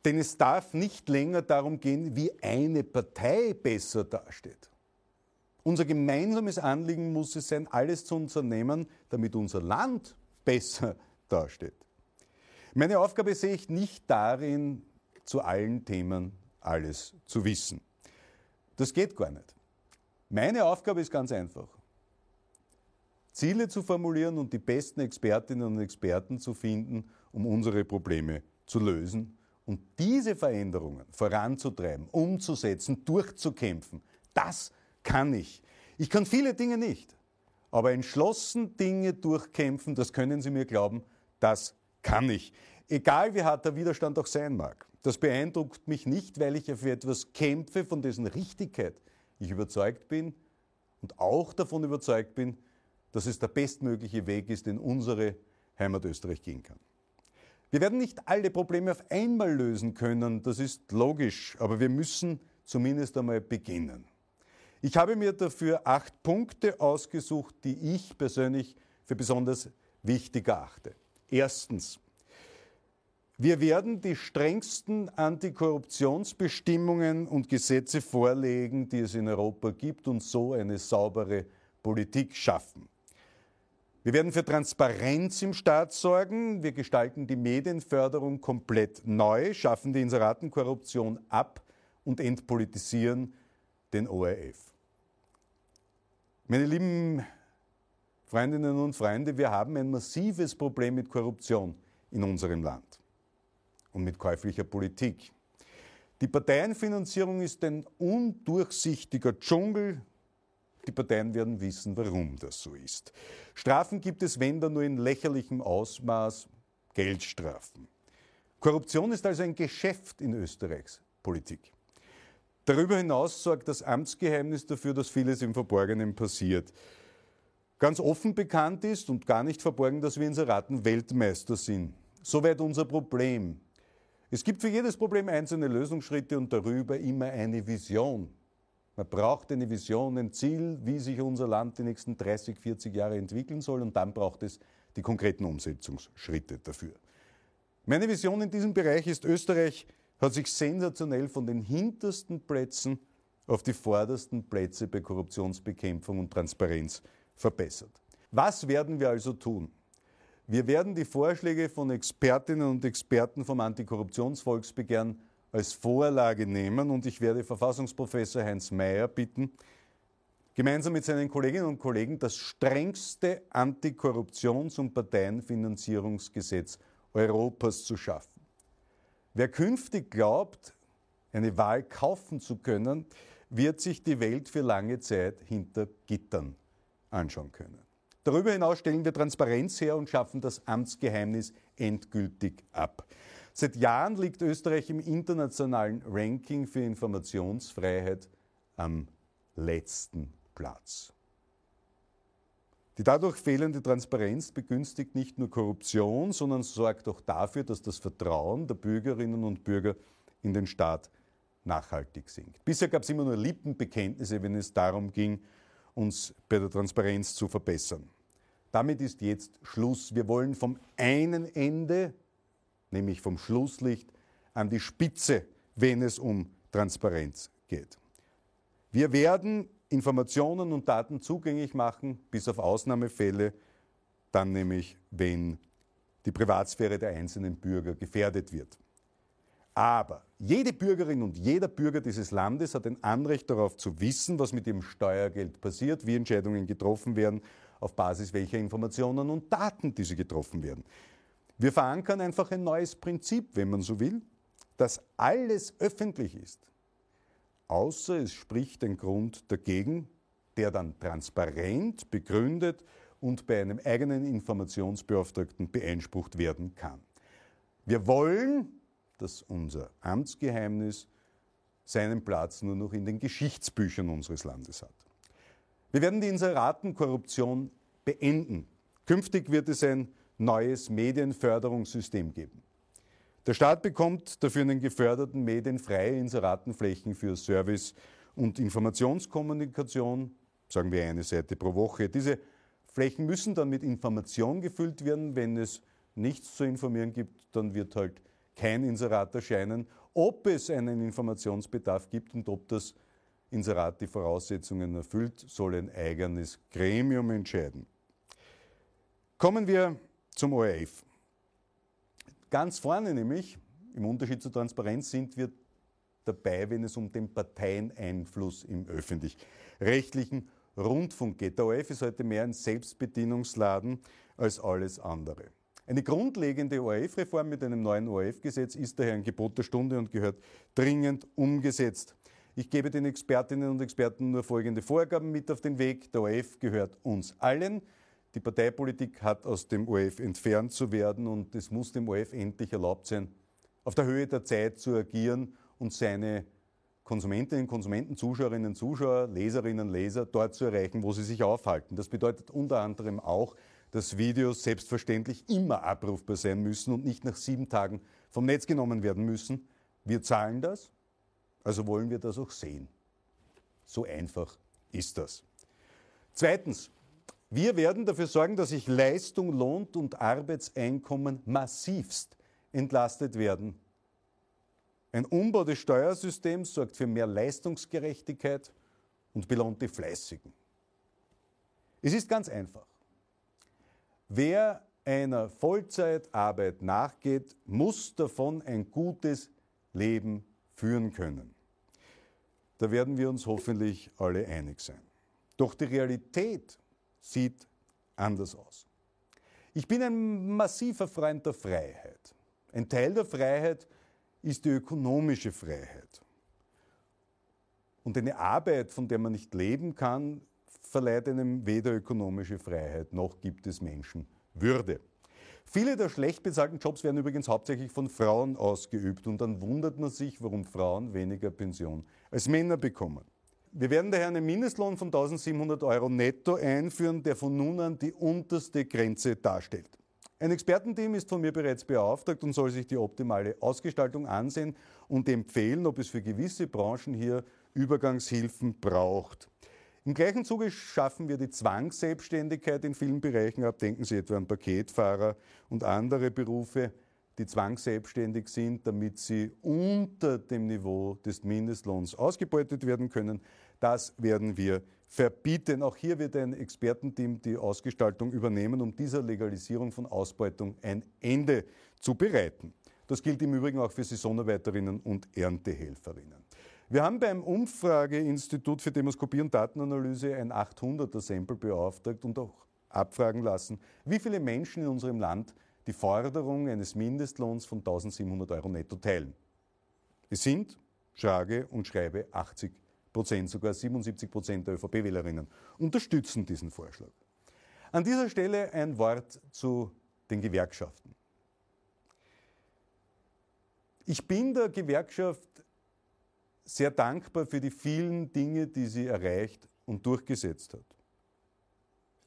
Denn es darf nicht länger darum gehen, wie eine Partei besser dasteht. Unser gemeinsames Anliegen muss es sein, alles zu unternehmen, damit unser Land besser dasteht. Meine Aufgabe sehe ich nicht darin, zu allen Themen alles zu wissen. Das geht gar nicht. Meine Aufgabe ist ganz einfach. Ziele zu formulieren und die besten Expertinnen und Experten zu finden, um unsere Probleme zu lösen und diese Veränderungen voranzutreiben, umzusetzen, durchzukämpfen. Das kann ich. Ich kann viele Dinge nicht, aber entschlossen Dinge durchkämpfen, das können Sie mir glauben, das kann ich. Egal wie hart der Widerstand auch sein mag. Das beeindruckt mich nicht, weil ich ja für etwas kämpfe, von dessen Richtigkeit ich überzeugt bin und auch davon überzeugt bin, dass es der bestmögliche Weg ist, den unsere Heimat Österreich gehen kann. Wir werden nicht alle Probleme auf einmal lösen können, das ist logisch, aber wir müssen zumindest einmal beginnen. Ich habe mir dafür acht Punkte ausgesucht, die ich persönlich für besonders wichtig erachte. Erstens, wir werden die strengsten Antikorruptionsbestimmungen und Gesetze vorlegen, die es in Europa gibt und so eine saubere Politik schaffen. Wir werden für Transparenz im Staat sorgen. Wir gestalten die Medienförderung komplett neu, schaffen die Inseratenkorruption ab und entpolitisieren den ORF. Meine lieben Freundinnen und Freunde, wir haben ein massives Problem mit Korruption in unserem Land und mit käuflicher Politik. Die Parteienfinanzierung ist ein undurchsichtiger Dschungel. Die Parteien werden wissen, warum das so ist. Strafen gibt es, wenn dann nur in lächerlichem Ausmaß Geldstrafen. Korruption ist also ein Geschäft in Österreichs Politik. Darüber hinaus sorgt das Amtsgeheimnis dafür, dass vieles im Verborgenen passiert. Ganz offen bekannt ist und gar nicht verborgen, dass wir Inseraten Weltmeister sind. Soweit unser Problem. Es gibt für jedes Problem einzelne Lösungsschritte und darüber immer eine Vision. Man braucht eine Vision, ein Ziel, wie sich unser Land die nächsten 30, 40 Jahre entwickeln soll und dann braucht es die konkreten Umsetzungsschritte dafür. Meine Vision in diesem Bereich ist Österreich hat sich sensationell von den hintersten Plätzen auf die vordersten Plätze bei Korruptionsbekämpfung und Transparenz verbessert. Was werden wir also tun? Wir werden die Vorschläge von Expertinnen und Experten vom Antikorruptionsvolksbegehren als Vorlage nehmen und ich werde Verfassungsprofessor Heinz Mayer bitten, gemeinsam mit seinen Kolleginnen und Kollegen das strengste Antikorruptions- und Parteienfinanzierungsgesetz Europas zu schaffen. Wer künftig glaubt, eine Wahl kaufen zu können, wird sich die Welt für lange Zeit hinter Gittern anschauen können. Darüber hinaus stellen wir Transparenz her und schaffen das Amtsgeheimnis endgültig ab. Seit Jahren liegt Österreich im internationalen Ranking für Informationsfreiheit am letzten Platz. Die dadurch fehlende Transparenz begünstigt nicht nur Korruption, sondern sorgt auch dafür, dass das Vertrauen der Bürgerinnen und Bürger in den Staat nachhaltig sinkt. Bisher gab es immer nur Lippenbekenntnisse, wenn es darum ging, uns bei der Transparenz zu verbessern. Damit ist jetzt Schluss. Wir wollen vom einen Ende, nämlich vom Schlusslicht, an die Spitze, wenn es um Transparenz geht. Wir werden Informationen und Daten zugänglich machen, bis auf Ausnahmefälle, dann nämlich, wenn die Privatsphäre der einzelnen Bürger gefährdet wird. Aber jede Bürgerin und jeder Bürger dieses Landes hat ein Anrecht darauf zu wissen, was mit ihrem Steuergeld passiert, wie Entscheidungen getroffen werden, auf Basis welcher Informationen und Daten diese getroffen werden. Wir verankern einfach ein neues Prinzip, wenn man so will, dass alles öffentlich ist, außer es spricht ein Grund dagegen, der dann transparent begründet und bei einem eigenen Informationsbeauftragten beeinsprucht werden kann. Wir wollen, dass unser Amtsgeheimnis seinen Platz nur noch in den Geschichtsbüchern unseres Landes hat. Wir werden die Inseratenkorruption beenden. Künftig wird es ein neues Medienförderungssystem geben. Der Staat bekommt dafür in den geförderten Medien freie Inseratenflächen für Service und Informationskommunikation, sagen wir eine Seite pro Woche. Diese Flächen müssen dann mit Information gefüllt werden. Wenn es nichts zu informieren gibt, dann wird halt kein Inserat erscheinen. Ob es einen Informationsbedarf gibt und ob das Inserat die Voraussetzungen erfüllt, soll ein eigenes Gremium entscheiden. Kommen wir zum ORF. Ganz vorne nämlich, im Unterschied zur Transparenz, sind wir dabei, wenn es um den Parteieneinfluss im öffentlich-rechtlichen Rundfunk geht. Der ORF ist heute mehr ein Selbstbedienungsladen als alles andere. Eine grundlegende ORF-Reform mit einem neuen ORF-Gesetz ist daher ein Gebot der Stunde und gehört dringend umgesetzt. Ich gebe den Expertinnen und Experten nur folgende Vorgaben mit auf den Weg. Der ORF gehört uns allen. Die Parteipolitik hat aus dem ORF entfernt zu werden und es muss dem ORF endlich erlaubt sein, auf der Höhe der Zeit zu agieren und seine Konsumentinnen, Konsumenten, Zuschauerinnen, Zuschauer, Leserinnen, Leser dort zu erreichen, wo sie sich aufhalten. Das bedeutet unter anderem auch, dass Videos selbstverständlich immer abrufbar sein müssen und nicht nach sieben Tagen vom Netz genommen werden müssen. Wir zahlen das, also wollen wir das auch sehen. So einfach ist das. Zweitens, wir werden dafür sorgen, dass sich Leistung, Lohn und Arbeitseinkommen massivst entlastet werden. Ein Umbau des Steuersystems sorgt für mehr Leistungsgerechtigkeit und belohnt die Fleißigen. Es ist ganz einfach. Wer einer Vollzeitarbeit nachgeht, muss davon ein gutes Leben führen können. Da werden wir uns hoffentlich alle einig sein. Doch die Realität sieht anders aus. Ich bin ein massiver Freund der Freiheit. Ein Teil der Freiheit ist die ökonomische Freiheit. Und eine Arbeit, von der man nicht leben kann, verleiht einem weder ökonomische Freiheit noch gibt es Menschenwürde. Viele der schlecht bezahlten Jobs werden übrigens hauptsächlich von Frauen ausgeübt und dann wundert man sich, warum Frauen weniger Pension als Männer bekommen. Wir werden daher einen Mindestlohn von 1700 Euro netto einführen, der von nun an die unterste Grenze darstellt. Ein Expertenteam ist von mir bereits beauftragt und soll sich die optimale Ausgestaltung ansehen und empfehlen, ob es für gewisse Branchen hier Übergangshilfen braucht. Im gleichen Zuge schaffen wir die Zwangsselbstständigkeit in vielen Bereichen ab. Denken Sie etwa an Paketfahrer und andere Berufe, die zwangsselbstständig sind, damit sie unter dem Niveau des Mindestlohns ausgebeutet werden können. Das werden wir verbieten. Auch hier wird ein Expertenteam die Ausgestaltung übernehmen, um dieser Legalisierung von Ausbeutung ein Ende zu bereiten. Das gilt im Übrigen auch für Saisonarbeiterinnen und Erntehelferinnen. Wir haben beim Umfrageinstitut für Demoskopie und Datenanalyse ein 800er Sample beauftragt und auch abfragen lassen, wie viele Menschen in unserem Land die Forderung eines Mindestlohns von 1700 Euro netto teilen. Es sind, schrage und schreibe, 80 Prozent, sogar 77 Prozent der ÖVP-Wählerinnen unterstützen diesen Vorschlag. An dieser Stelle ein Wort zu den Gewerkschaften. Ich bin der Gewerkschaft sehr dankbar für die vielen Dinge, die sie erreicht und durchgesetzt hat.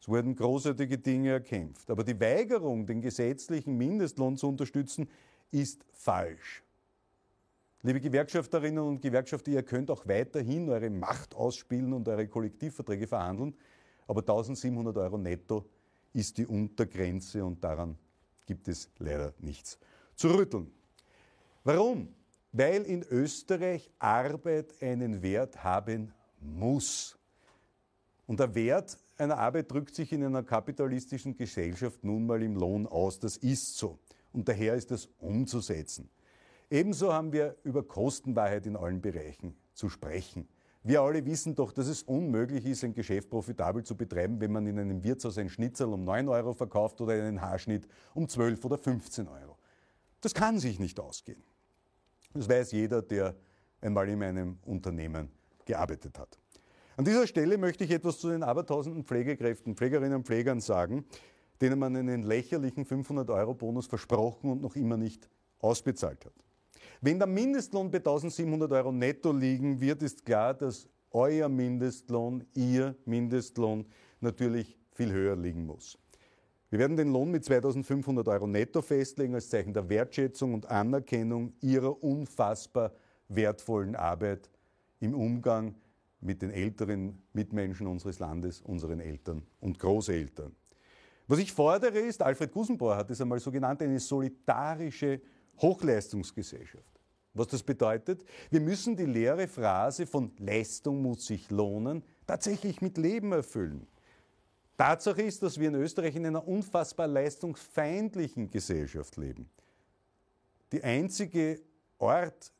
Es wurden großartige Dinge erkämpft. Aber die Weigerung, den gesetzlichen Mindestlohn zu unterstützen, ist falsch. Liebe Gewerkschafterinnen und Gewerkschafter, ihr könnt auch weiterhin eure Macht ausspielen und eure Kollektivverträge verhandeln, aber 1700 Euro netto ist die Untergrenze und daran gibt es leider nichts zu rütteln. Warum? Weil in Österreich Arbeit einen Wert haben muss. Und der Wert einer Arbeit drückt sich in einer kapitalistischen Gesellschaft nun mal im Lohn aus. Das ist so. Und daher ist das umzusetzen. Ebenso haben wir über Kostenwahrheit in allen Bereichen zu sprechen. Wir alle wissen doch, dass es unmöglich ist, ein Geschäft profitabel zu betreiben, wenn man in einem Wirtshaus ein Schnitzel um 9 Euro verkauft oder einen Haarschnitt um 12 oder 15 Euro. Das kann sich nicht ausgehen. Das weiß jeder, der einmal in einem Unternehmen gearbeitet hat. An dieser Stelle möchte ich etwas zu den abertausenden Pflegekräften, Pflegerinnen und Pflegern sagen, denen man einen lächerlichen 500-Euro-Bonus versprochen und noch immer nicht ausbezahlt hat. Wenn der Mindestlohn bei 1700 Euro netto liegen wird, ist klar, dass euer Mindestlohn, ihr Mindestlohn natürlich viel höher liegen muss. Wir werden den Lohn mit 2500 Euro netto festlegen als Zeichen der Wertschätzung und Anerkennung ihrer unfassbar wertvollen Arbeit im Umgang mit den älteren Mitmenschen unseres Landes, unseren Eltern und Großeltern. Was ich fordere ist, Alfred Gusenbauer hat es einmal so genannt, eine solidarische Hochleistungsgesellschaft. Was das bedeutet? Wir müssen die leere Phrase von Leistung muss sich lohnen tatsächlich mit Leben erfüllen. Tatsache ist, dass wir in Österreich in einer unfassbar leistungsfeindlichen Gesellschaft leben. Die einzige Ort,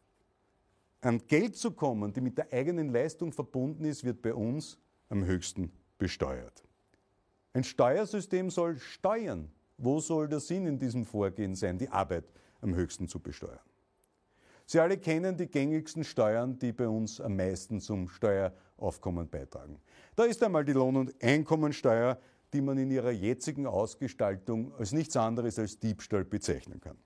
an Geld zu kommen, die mit der eigenen Leistung verbunden ist, wird bei uns am höchsten besteuert. Ein Steuersystem soll steuern. Wo soll der Sinn in diesem Vorgehen sein, die Arbeit am höchsten zu besteuern? Sie alle kennen die gängigsten Steuern, die bei uns am meisten zum Steueraufkommen beitragen. Da ist einmal die Lohn- und Einkommensteuer, die man in ihrer jetzigen Ausgestaltung als nichts anderes als Diebstahl bezeichnen kann.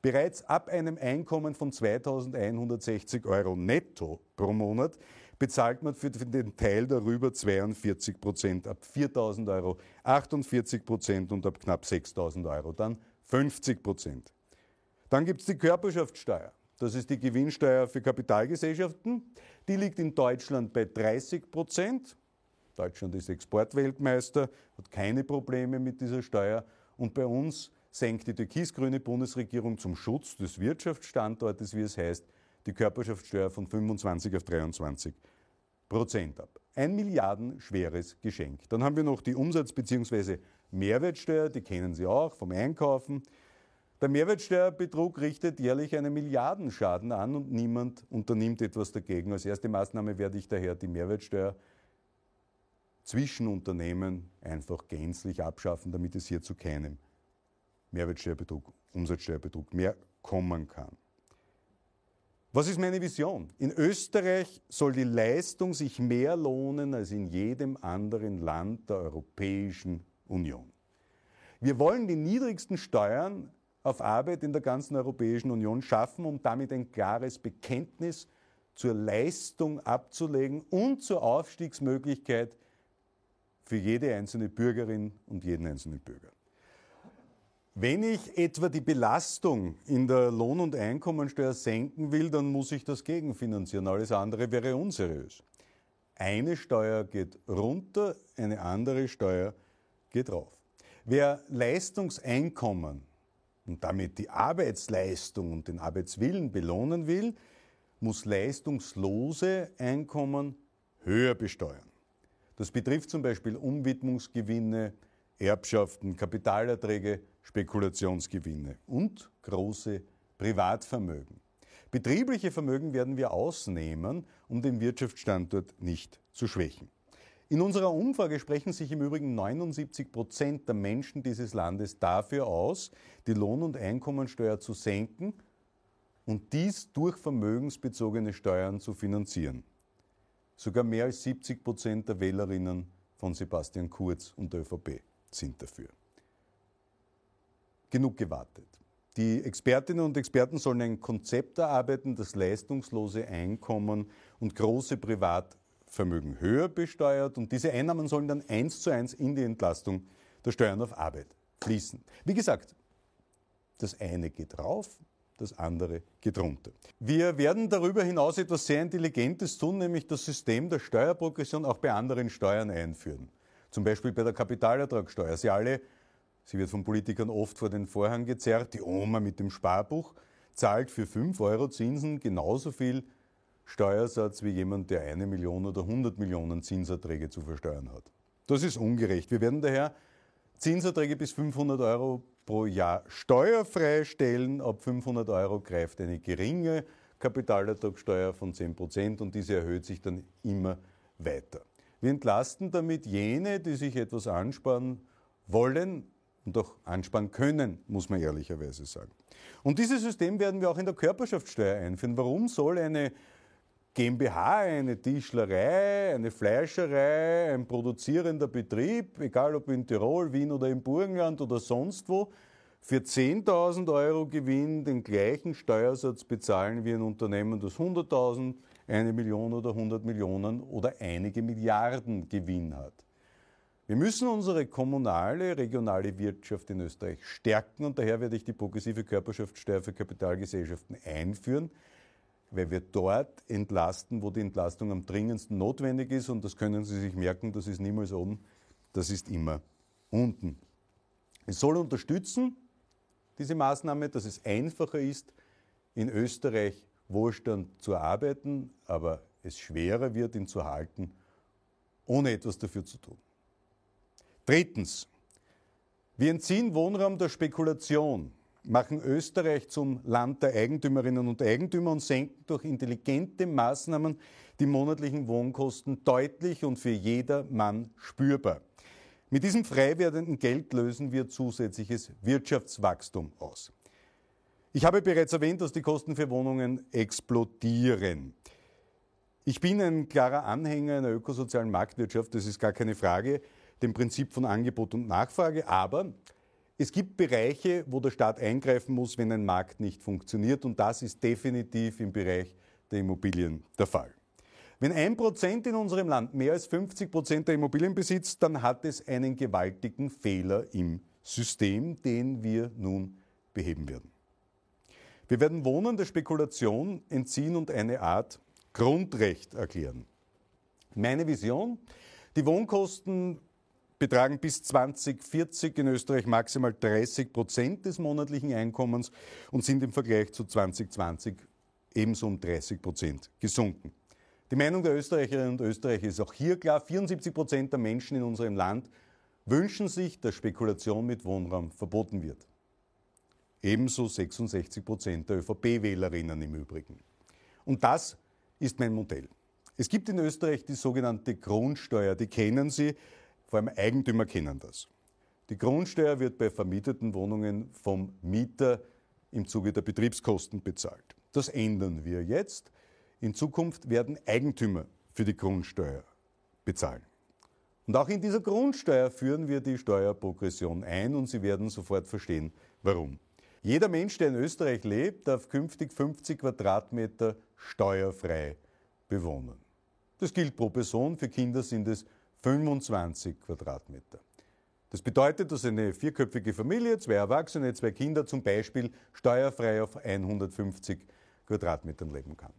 Bereits ab einem Einkommen von 2160 Euro netto pro Monat bezahlt man für den Teil darüber 42 Prozent, ab 4000 Euro 48 Prozent und ab knapp 6000 Euro dann 50 Prozent. Dann gibt es die Körperschaftssteuer. Das ist die Gewinnsteuer für Kapitalgesellschaften. Die liegt in Deutschland bei 30 Prozent. Deutschland ist Exportweltmeister, hat keine Probleme mit dieser Steuer. Und bei uns senkt die türkisgrüne Bundesregierung zum Schutz des Wirtschaftsstandortes, wie es heißt, die Körperschaftssteuer von 25 auf 23 Prozent ab. Ein milliardenschweres Geschenk. Dann haben wir noch die Umsatz- bzw. Mehrwertsteuer, die kennen Sie auch vom Einkaufen. Der Mehrwertsteuerbetrug richtet jährlich einen Milliardenschaden an und niemand unternimmt etwas dagegen. Als erste Maßnahme werde ich daher die Mehrwertsteuer zwischen Unternehmen einfach gänzlich abschaffen, damit es hier zu keinem Mehrwertsteuerbetrug, Umsatzsteuerbetrug mehr kommen kann. Was ist meine Vision? In Österreich soll die Leistung sich mehr lohnen als in jedem anderen Land der Europäischen Union. Wir wollen die niedrigsten Steuern auf Arbeit in der ganzen Europäischen Union schaffen, um damit ein klares Bekenntnis zur Leistung abzulegen und zur Aufstiegsmöglichkeit für jede einzelne Bürgerin und jeden einzelnen Bürger. Wenn ich etwa die Belastung in der Lohn- und Einkommensteuer senken will, dann muss ich das gegenfinanzieren. Alles andere wäre unseriös. Eine Steuer geht runter, eine andere Steuer geht rauf. Wer Leistungseinkommen und damit die Arbeitsleistung und den Arbeitswillen belohnen will, muss leistungslose Einkommen höher besteuern. Das betrifft zum Beispiel Umwidmungsgewinne, Erbschaften, Kapitalerträge, Spekulationsgewinne und große Privatvermögen. Betriebliche Vermögen werden wir ausnehmen, um den Wirtschaftsstandort nicht zu schwächen. In unserer Umfrage sprechen sich im Übrigen 79 Prozent der Menschen dieses Landes dafür aus, die Lohn- und Einkommensteuer zu senken und dies durch vermögensbezogene Steuern zu finanzieren. Sogar mehr als 70 Prozent der Wählerinnen von Sebastian Kurz und der ÖVP sind dafür. Genug gewartet. Die Expertinnen und Experten sollen ein Konzept erarbeiten, das leistungslose Einkommen und große Privat Vermögen höher besteuert und diese Einnahmen sollen dann eins zu eins in die Entlastung der Steuern auf Arbeit fließen. Wie gesagt, das eine geht rauf, das andere geht runter. Wir werden darüber hinaus etwas sehr Intelligentes tun, nämlich das System der Steuerprogression auch bei anderen Steuern einführen. Zum Beispiel bei der Kapitalertragssteuer. Sie alle, sie wird von Politikern oft vor den Vorhang gezerrt, die Oma mit dem Sparbuch zahlt für 5 Euro Zinsen genauso viel Steuersatz wie jemand, der eine Million oder 100 Millionen Zinserträge zu versteuern hat. Das ist ungerecht. Wir werden daher Zinserträge bis 500 Euro pro Jahr steuerfrei stellen. Ab 500 Euro greift eine geringe Kapitalertragssteuer von 10 Prozent und diese erhöht sich dann immer weiter. Wir entlasten damit jene, die sich etwas ansparen wollen und auch ansparen können, muss man ehrlicherweise sagen. Und dieses System werden wir auch in der Körperschaftssteuer einführen. Warum soll eine GmbH, eine Tischlerei, eine Fleischerei, ein produzierender Betrieb, egal ob in Tirol, Wien oder im Burgenland oder sonst wo, für 10.000 Euro Gewinn den gleichen Steuersatz bezahlen wie ein Unternehmen, das 100.000, eine Million oder 100 Millionen oder einige Milliarden Gewinn hat. Wir müssen unsere kommunale, regionale Wirtschaft in Österreich stärken und daher werde ich die progressive Körperschaftssteuer für Kapitalgesellschaften einführen weil wir dort entlasten, wo die Entlastung am dringendsten notwendig ist. Und das können Sie sich merken, das ist niemals oben, das ist immer unten. Es soll unterstützen, diese Maßnahme, dass es einfacher ist, in Österreich Wohlstand zu arbeiten, aber es schwerer wird, ihn zu erhalten, ohne etwas dafür zu tun. Drittens, wir entziehen Wohnraum der Spekulation machen Österreich zum Land der Eigentümerinnen und Eigentümer und senken durch intelligente Maßnahmen die monatlichen Wohnkosten deutlich und für jedermann spürbar. Mit diesem frei werdenden Geld lösen wir zusätzliches Wirtschaftswachstum aus. Ich habe bereits erwähnt, dass die Kosten für Wohnungen explodieren. Ich bin ein klarer Anhänger einer ökosozialen Marktwirtschaft, das ist gar keine Frage, dem Prinzip von Angebot und Nachfrage, aber es gibt Bereiche, wo der Staat eingreifen muss, wenn ein Markt nicht funktioniert und das ist definitiv im Bereich der Immobilien der Fall. Wenn ein Prozent in unserem Land mehr als 50 Prozent der Immobilien besitzt, dann hat es einen gewaltigen Fehler im System, den wir nun beheben werden. Wir werden Wohnen der Spekulation entziehen und eine Art Grundrecht erklären. Meine Vision, die Wohnkosten betragen bis 2040 in Österreich maximal 30 Prozent des monatlichen Einkommens und sind im Vergleich zu 2020 ebenso um 30 Prozent gesunken. Die Meinung der Österreicherinnen und Österreicher ist auch hier klar. 74 Prozent der Menschen in unserem Land wünschen sich, dass Spekulation mit Wohnraum verboten wird. Ebenso 66 Prozent der ÖVP-Wählerinnen im Übrigen. Und das ist mein Modell. Es gibt in Österreich die sogenannte Grundsteuer, die kennen Sie. Vor allem Eigentümer kennen das. Die Grundsteuer wird bei vermieteten Wohnungen vom Mieter im Zuge der Betriebskosten bezahlt. Das ändern wir jetzt. In Zukunft werden Eigentümer für die Grundsteuer bezahlen. Und auch in dieser Grundsteuer führen wir die Steuerprogression ein und Sie werden sofort verstehen, warum. Jeder Mensch, der in Österreich lebt, darf künftig 50 Quadratmeter steuerfrei bewohnen. Das gilt pro Person, für Kinder sind es 25 Quadratmeter. Das bedeutet, dass eine vierköpfige Familie, zwei Erwachsene, zwei Kinder zum Beispiel steuerfrei auf 150 Quadratmetern leben kann.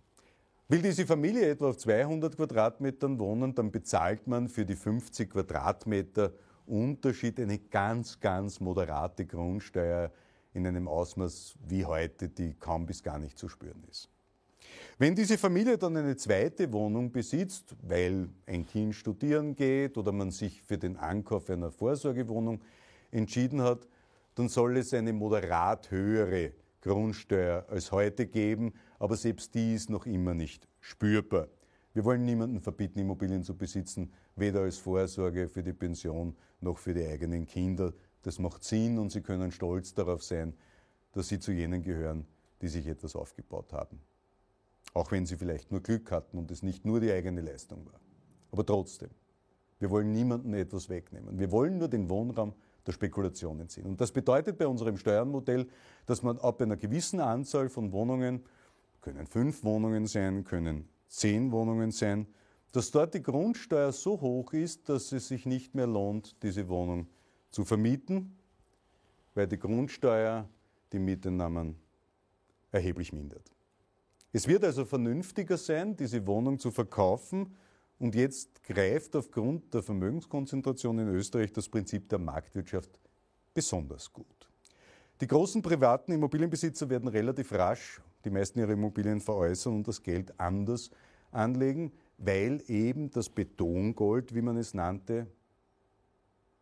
Will diese Familie etwa auf 200 Quadratmetern wohnen, dann bezahlt man für die 50 Quadratmeter Unterschied eine ganz, ganz moderate Grundsteuer in einem Ausmaß wie heute, die kaum bis gar nicht zu spüren ist. Wenn diese Familie dann eine zweite Wohnung besitzt, weil ein Kind studieren geht oder man sich für den Ankauf einer Vorsorgewohnung entschieden hat, dann soll es eine moderat höhere Grundsteuer als heute geben, aber selbst die ist noch immer nicht spürbar. Wir wollen niemanden verbieten, Immobilien zu besitzen, weder als Vorsorge für die Pension noch für die eigenen Kinder. Das macht Sinn und Sie können stolz darauf sein, dass Sie zu jenen gehören, die sich etwas aufgebaut haben. Auch wenn sie vielleicht nur Glück hatten und es nicht nur die eigene Leistung war. Aber trotzdem, wir wollen niemandem etwas wegnehmen. Wir wollen nur den Wohnraum der Spekulation entziehen. Und das bedeutet bei unserem Steuernmodell, dass man ab einer gewissen Anzahl von Wohnungen, können fünf Wohnungen sein, können zehn Wohnungen sein, dass dort die Grundsteuer so hoch ist, dass es sich nicht mehr lohnt, diese Wohnung zu vermieten, weil die Grundsteuer die Mietennahmen erheblich mindert. Es wird also vernünftiger sein, diese Wohnung zu verkaufen und jetzt greift aufgrund der Vermögenskonzentration in Österreich das Prinzip der Marktwirtschaft besonders gut. Die großen privaten Immobilienbesitzer werden relativ rasch die meisten ihre Immobilien veräußern und das Geld anders anlegen, weil eben das Betongold, wie man es nannte,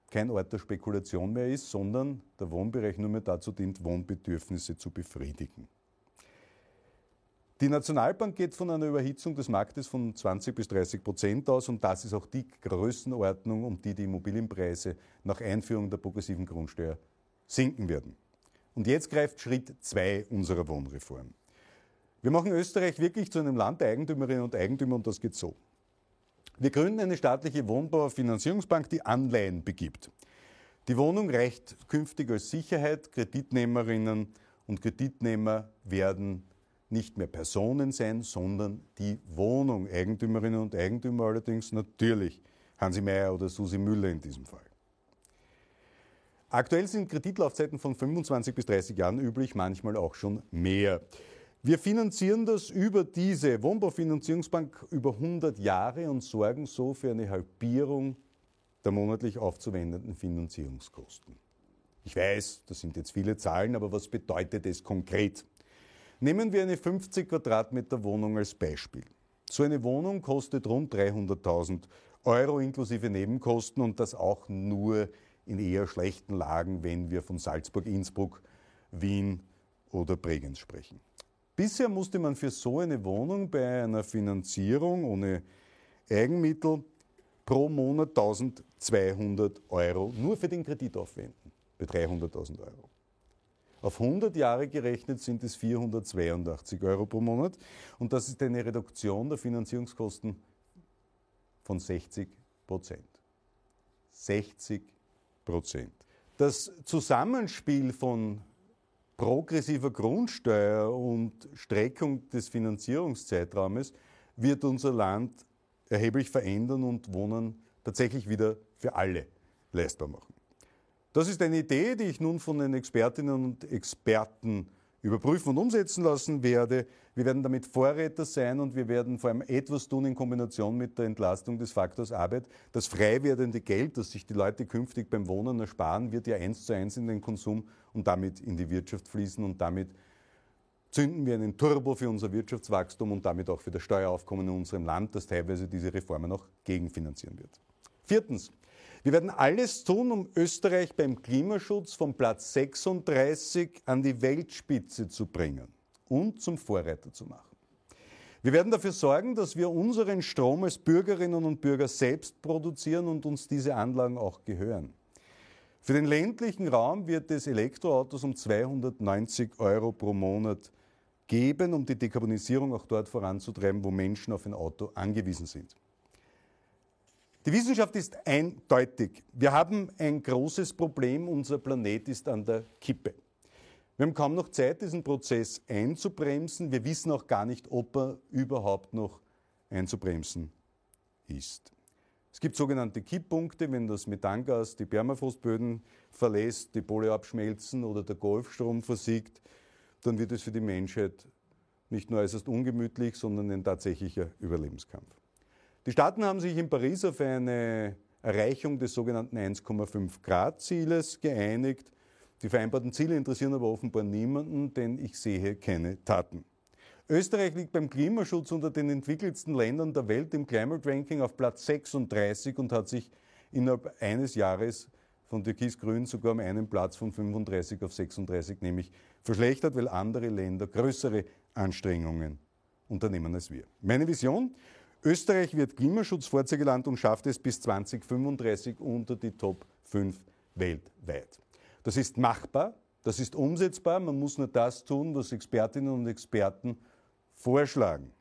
kein Ort der Spekulation mehr ist, sondern der Wohnbereich nur mehr dazu dient, Wohnbedürfnisse zu befriedigen. Die Nationalbank geht von einer Überhitzung des Marktes von 20 bis 30 Prozent aus und das ist auch die Größenordnung, um die die Immobilienpreise nach Einführung der progressiven Grundsteuer sinken werden. Und jetzt greift Schritt 2 unserer Wohnreform. Wir machen Österreich wirklich zu einem Land der Eigentümerinnen und Eigentümer und das geht so. Wir gründen eine staatliche Wohnbaufinanzierungsbank, die Anleihen begibt. Die Wohnung reicht künftig als Sicherheit. Kreditnehmerinnen und Kreditnehmer werden nicht mehr Personen sein, sondern die Wohnung. Eigentümerinnen und Eigentümer allerdings natürlich Hansi Meyer oder Susi Müller in diesem Fall. Aktuell sind Kreditlaufzeiten von 25 bis 30 Jahren üblich, manchmal auch schon mehr. Wir finanzieren das über diese Wohnbaufinanzierungsbank über 100 Jahre und sorgen so für eine Halbierung der monatlich aufzuwendenden Finanzierungskosten. Ich weiß, das sind jetzt viele Zahlen, aber was bedeutet es konkret? Nehmen wir eine 50 Quadratmeter Wohnung als Beispiel. So eine Wohnung kostet rund 300.000 Euro inklusive Nebenkosten und das auch nur in eher schlechten Lagen, wenn wir von Salzburg, Innsbruck, Wien oder Bregenz sprechen. Bisher musste man für so eine Wohnung bei einer Finanzierung ohne Eigenmittel pro Monat 1200 Euro nur für den Kredit aufwenden, bei 300.000 Euro. Auf 100 Jahre gerechnet sind es 482 Euro pro Monat und das ist eine Reduktion der Finanzierungskosten von 60 Prozent. 60 Prozent. Das Zusammenspiel von progressiver Grundsteuer und Streckung des Finanzierungszeitraumes wird unser Land erheblich verändern und Wohnen tatsächlich wieder für alle leistbar machen. Das ist eine Idee, die ich nun von den Expertinnen und Experten überprüfen und umsetzen lassen werde. Wir werden damit Vorräter sein und wir werden vor allem etwas tun in Kombination mit der Entlastung des Faktors Arbeit. Das frei werdende Geld, das sich die Leute künftig beim Wohnen ersparen, wird ja eins zu eins in den Konsum und damit in die Wirtschaft fließen und damit zünden wir einen Turbo für unser Wirtschaftswachstum und damit auch für das Steueraufkommen in unserem Land, das teilweise diese Reformen auch gegenfinanzieren wird. Viertens. Wir werden alles tun, um Österreich beim Klimaschutz von Platz 36 an die Weltspitze zu bringen und zum Vorreiter zu machen. Wir werden dafür sorgen, dass wir unseren Strom als Bürgerinnen und Bürger selbst produzieren und uns diese Anlagen auch gehören. Für den ländlichen Raum wird es Elektroautos um 290 Euro pro Monat geben, um die Dekarbonisierung auch dort voranzutreiben, wo Menschen auf ein Auto angewiesen sind. Die Wissenschaft ist eindeutig. Wir haben ein großes Problem. Unser Planet ist an der Kippe. Wir haben kaum noch Zeit, diesen Prozess einzubremsen. Wir wissen auch gar nicht, ob er überhaupt noch einzubremsen ist. Es gibt sogenannte Kipppunkte, wenn das Methangas die Permafrostböden verlässt, die Pole abschmelzen oder der Golfstrom versiegt, dann wird es für die Menschheit nicht nur äußerst ungemütlich, sondern ein tatsächlicher Überlebenskampf. Die Staaten haben sich in Paris auf eine Erreichung des sogenannten 1,5 Grad Zieles geeinigt. Die vereinbarten Ziele interessieren aber offenbar niemanden, denn ich sehe keine Taten. Österreich liegt beim Klimaschutz unter den entwickelsten Ländern der Welt im Climate Ranking auf Platz 36 und hat sich innerhalb eines Jahres von Türkis-Grün sogar um einen Platz von 35 auf 36 nämlich verschlechtert, weil andere Länder größere Anstrengungen unternehmen als wir. Meine Vision? Österreich wird Klimaschutzvorzeigeland und schafft es bis 2035 unter die Top 5 weltweit. Das ist machbar, das ist umsetzbar, man muss nur das tun, was Expertinnen und Experten vorschlagen.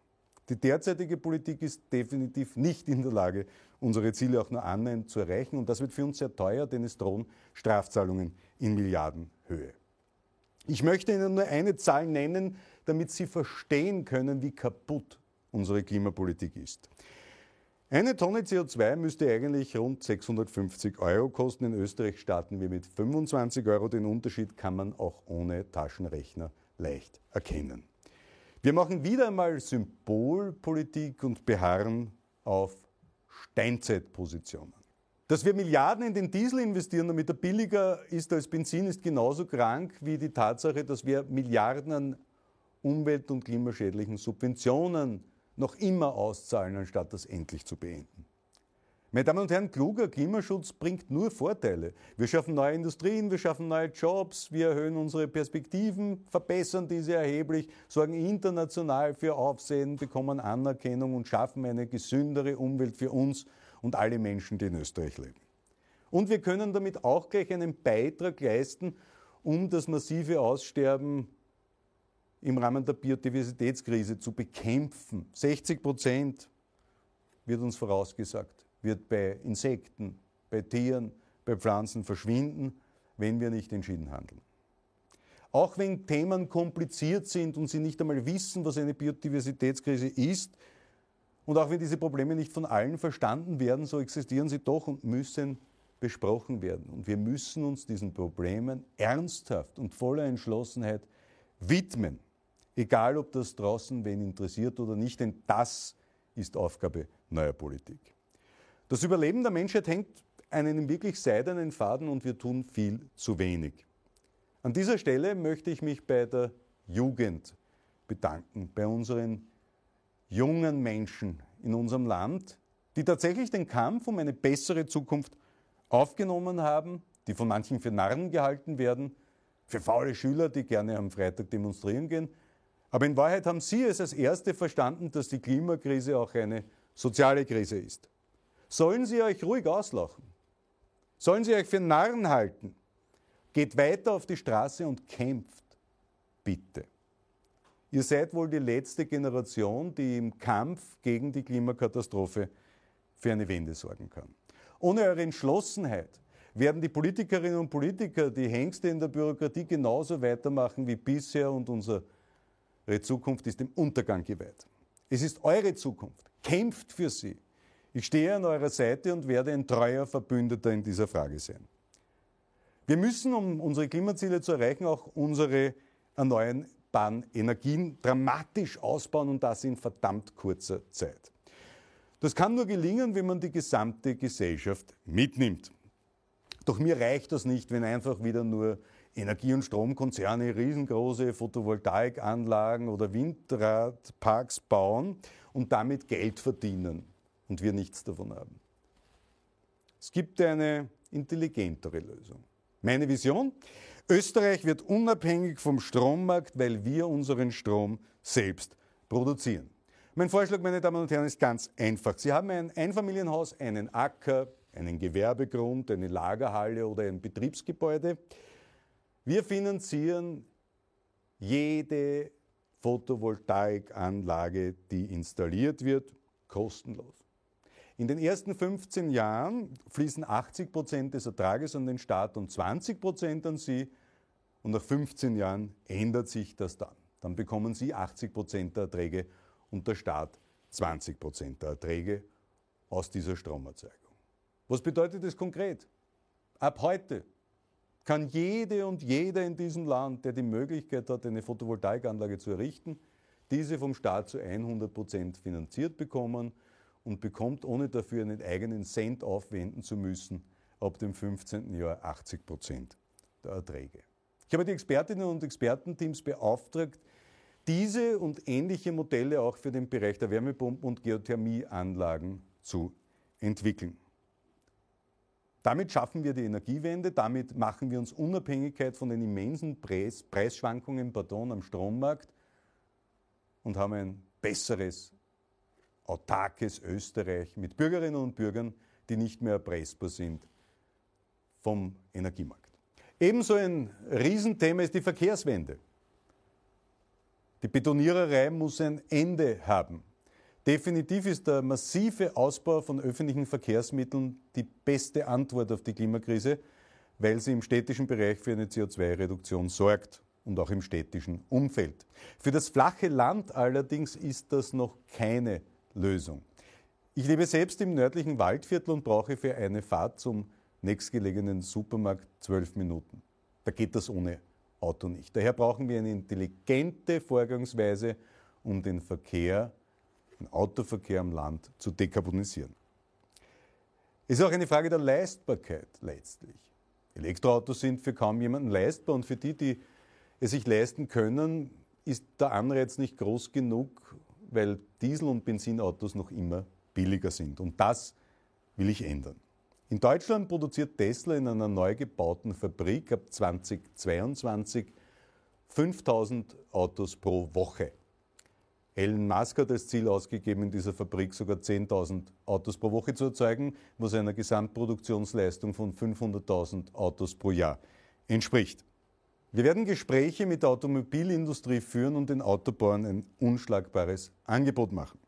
Die derzeitige Politik ist definitiv nicht in der Lage, unsere Ziele auch nur annähernd zu erreichen und das wird für uns sehr teuer, denn es drohen Strafzahlungen in Milliardenhöhe. Ich möchte Ihnen nur eine Zahl nennen, damit Sie verstehen können, wie kaputt unsere Klimapolitik ist. Eine Tonne CO2 müsste eigentlich rund 650 Euro kosten. In Österreich starten wir mit 25 Euro. Den Unterschied kann man auch ohne Taschenrechner leicht erkennen. Wir machen wieder einmal Symbolpolitik und beharren auf Steinzeitpositionen. Dass wir Milliarden in den Diesel investieren, damit er billiger ist als Benzin, ist genauso krank wie die Tatsache, dass wir Milliarden an umwelt- und klimaschädlichen Subventionen noch immer auszahlen, anstatt das endlich zu beenden. Meine Damen und Herren, kluger Klimaschutz bringt nur Vorteile. Wir schaffen neue Industrien, wir schaffen neue Jobs, wir erhöhen unsere Perspektiven, verbessern diese erheblich, sorgen international für Aufsehen, bekommen Anerkennung und schaffen eine gesündere Umwelt für uns und alle Menschen, die in Österreich leben. Und wir können damit auch gleich einen Beitrag leisten, um das massive Aussterben im Rahmen der Biodiversitätskrise zu bekämpfen. 60 Prozent wird uns vorausgesagt, wird bei Insekten, bei Tieren, bei Pflanzen verschwinden, wenn wir nicht entschieden handeln. Auch wenn Themen kompliziert sind und Sie nicht einmal wissen, was eine Biodiversitätskrise ist, und auch wenn diese Probleme nicht von allen verstanden werden, so existieren sie doch und müssen besprochen werden. Und wir müssen uns diesen Problemen ernsthaft und voller Entschlossenheit widmen. Egal, ob das draußen wen interessiert oder nicht, denn das ist Aufgabe neuer Politik. Das Überleben der Menschheit hängt an einem wirklich seidenen Faden und wir tun viel zu wenig. An dieser Stelle möchte ich mich bei der Jugend bedanken, bei unseren jungen Menschen in unserem Land, die tatsächlich den Kampf um eine bessere Zukunft aufgenommen haben, die von manchen für Narren gehalten werden, für faule Schüler, die gerne am Freitag demonstrieren gehen, aber in Wahrheit haben Sie es als Erste verstanden, dass die Klimakrise auch eine soziale Krise ist. Sollen Sie euch ruhig auslachen? Sollen Sie euch für Narren halten? Geht weiter auf die Straße und kämpft. Bitte. Ihr seid wohl die letzte Generation, die im Kampf gegen die Klimakatastrophe für eine Wende sorgen kann. Ohne eure Entschlossenheit werden die Politikerinnen und Politiker, die Hengste in der Bürokratie genauso weitermachen wie bisher und unser Ihre Zukunft ist dem Untergang geweiht. Es ist eure Zukunft. Kämpft für sie. Ich stehe an eurer Seite und werde ein treuer Verbündeter in dieser Frage sein. Wir müssen, um unsere Klimaziele zu erreichen, auch unsere erneuerbaren Energien dramatisch ausbauen und das in verdammt kurzer Zeit. Das kann nur gelingen, wenn man die gesamte Gesellschaft mitnimmt. Doch mir reicht das nicht, wenn einfach wieder nur Energie- und Stromkonzerne riesengroße Photovoltaikanlagen oder Windradparks bauen und damit Geld verdienen und wir nichts davon haben. Es gibt eine intelligentere Lösung. Meine Vision? Österreich wird unabhängig vom Strommarkt, weil wir unseren Strom selbst produzieren. Mein Vorschlag, meine Damen und Herren, ist ganz einfach. Sie haben ein Einfamilienhaus, einen Acker, einen Gewerbegrund, eine Lagerhalle oder ein Betriebsgebäude. Wir finanzieren jede Photovoltaikanlage, die installiert wird, kostenlos. In den ersten 15 Jahren fließen 80 Prozent des Ertrages an den Staat und 20 Prozent an Sie. Und nach 15 Jahren ändert sich das dann. Dann bekommen Sie 80 Prozent der Erträge und der Staat 20 Prozent der Erträge aus dieser Stromerzeugung. Was bedeutet das konkret? Ab heute kann jede und jeder in diesem Land, der die Möglichkeit hat, eine Photovoltaikanlage zu errichten, diese vom Staat zu 100 Prozent finanziert bekommen und bekommt, ohne dafür einen eigenen Cent aufwenden zu müssen, ab dem 15. Jahr 80 Prozent der Erträge. Ich habe die Expertinnen und Expertenteams beauftragt, diese und ähnliche Modelle auch für den Bereich der Wärmepumpen und Geothermieanlagen zu entwickeln. Damit schaffen wir die Energiewende, damit machen wir uns Unabhängigkeit von den immensen Preis, Preisschwankungen pardon, am Strommarkt und haben ein besseres, autarkes Österreich mit Bürgerinnen und Bürgern, die nicht mehr erpressbar sind vom Energiemarkt. Ebenso ein Riesenthema ist die Verkehrswende. Die Betoniererei muss ein Ende haben. Definitiv ist der massive Ausbau von öffentlichen Verkehrsmitteln die beste Antwort auf die Klimakrise, weil sie im städtischen Bereich für eine CO2-Reduktion sorgt und auch im städtischen Umfeld. Für das flache Land allerdings ist das noch keine Lösung. Ich lebe selbst im nördlichen Waldviertel und brauche für eine Fahrt zum nächstgelegenen Supermarkt zwölf Minuten. Da geht das ohne Auto nicht. Daher brauchen wir eine intelligente Vorgangsweise, um den Verkehr, den Autoverkehr am Land zu dekarbonisieren. Es ist auch eine Frage der Leistbarkeit letztlich. Elektroautos sind für kaum jemanden leistbar und für die, die es sich leisten können, ist der Anreiz nicht groß genug, weil Diesel- und Benzinautos noch immer billiger sind. Und das will ich ändern. In Deutschland produziert Tesla in einer neu gebauten Fabrik ab 2022 5000 Autos pro Woche. Elon Musk hat das Ziel ausgegeben, in dieser Fabrik sogar 10.000 Autos pro Woche zu erzeugen, was einer Gesamtproduktionsleistung von 500.000 Autos pro Jahr entspricht. Wir werden Gespräche mit der Automobilindustrie führen und den Autobauern ein unschlagbares Angebot machen.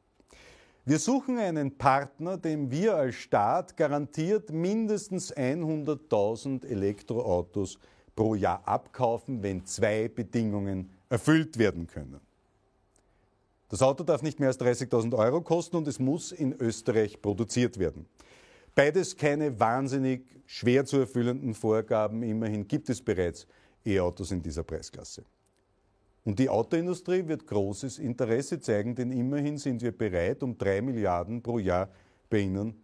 Wir suchen einen Partner, dem wir als Staat garantiert mindestens 100.000 Elektroautos pro Jahr abkaufen, wenn zwei Bedingungen erfüllt werden können. Das Auto darf nicht mehr als 30.000 Euro kosten und es muss in Österreich produziert werden. Beides keine wahnsinnig schwer zu erfüllenden Vorgaben. Immerhin gibt es bereits E-Autos in dieser Preisklasse. Und die Autoindustrie wird großes Interesse zeigen, denn immerhin sind wir bereit, um drei Milliarden pro Jahr bei ihnen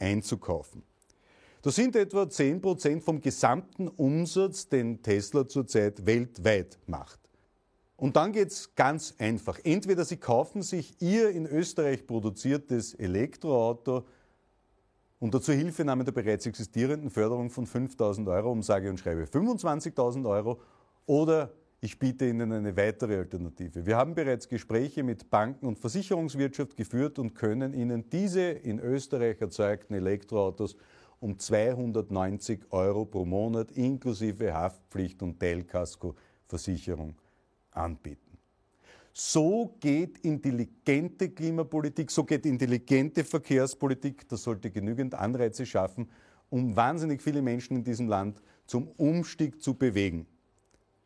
einzukaufen. Das sind etwa 10 Prozent vom gesamten Umsatz, den Tesla zurzeit weltweit macht. Und dann geht es ganz einfach. Entweder Sie kaufen sich Ihr in Österreich produziertes Elektroauto unter Zuhilfenahme der bereits existierenden Förderung von 5.000 Euro um sage und schreibe 25.000 Euro oder ich biete Ihnen eine weitere Alternative. Wir haben bereits Gespräche mit Banken und Versicherungswirtschaft geführt und können Ihnen diese in Österreich erzeugten Elektroautos um 290 Euro pro Monat inklusive Haftpflicht und Teilkaskoversicherung anbieten. So geht intelligente Klimapolitik, so geht intelligente Verkehrspolitik. Das sollte genügend Anreize schaffen, um wahnsinnig viele Menschen in diesem Land zum Umstieg zu bewegen.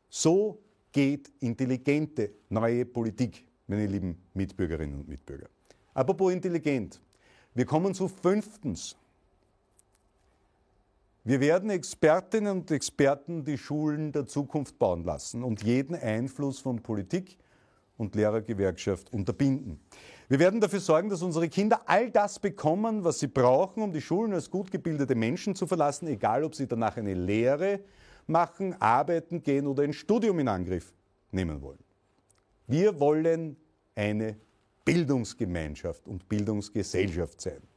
So geht intelligente neue Politik, meine lieben Mitbürgerinnen und Mitbürger. Apropos intelligent. Wir kommen zu fünftens. Wir werden Expertinnen und Experten die Schulen der Zukunft bauen lassen und jeden Einfluss von Politik und Lehrergewerkschaft unterbinden. Wir werden dafür sorgen, dass unsere Kinder all das bekommen, was sie brauchen, um die Schulen als gut gebildete Menschen zu verlassen, egal ob sie danach eine Lehre machen, arbeiten gehen oder ein Studium in Angriff nehmen wollen. Wir wollen eine Bildungsgemeinschaft und Bildungsgesellschaft sein.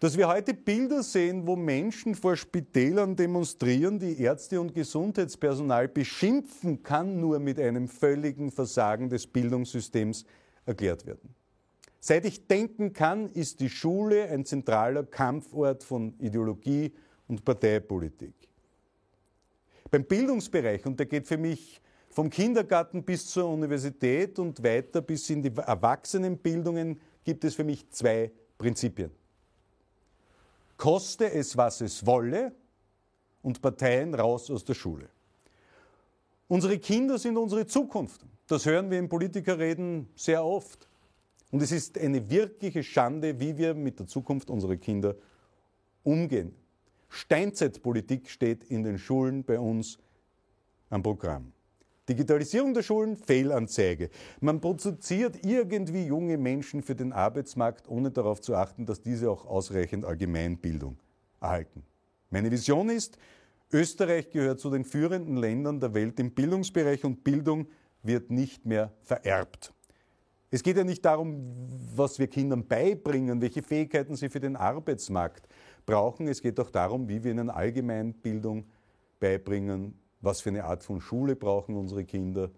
Dass wir heute Bilder sehen, wo Menschen vor Spitälern demonstrieren, die Ärzte und Gesundheitspersonal beschimpfen, kann nur mit einem völligen Versagen des Bildungssystems erklärt werden. Seit ich denken kann, ist die Schule ein zentraler Kampfort von Ideologie und Parteipolitik. Beim Bildungsbereich, und der geht für mich vom Kindergarten bis zur Universität und weiter bis in die Erwachsenenbildungen, gibt es für mich zwei Prinzipien. Koste es, was es wolle, und Parteien raus aus der Schule. Unsere Kinder sind unsere Zukunft. Das hören wir in Politikerreden sehr oft. Und es ist eine wirkliche Schande, wie wir mit der Zukunft unserer Kinder umgehen. Steinzeitpolitik steht in den Schulen bei uns am Programm. Digitalisierung der Schulen, Fehlanzeige. Man produziert irgendwie junge Menschen für den Arbeitsmarkt, ohne darauf zu achten, dass diese auch ausreichend Allgemeinbildung erhalten. Meine Vision ist, Österreich gehört zu den führenden Ländern der Welt im Bildungsbereich und Bildung wird nicht mehr vererbt. Es geht ja nicht darum, was wir Kindern beibringen, welche Fähigkeiten sie für den Arbeitsmarkt brauchen. Es geht auch darum, wie wir ihnen Allgemeinbildung beibringen, was für eine Art von Schule brauchen unsere Kinder.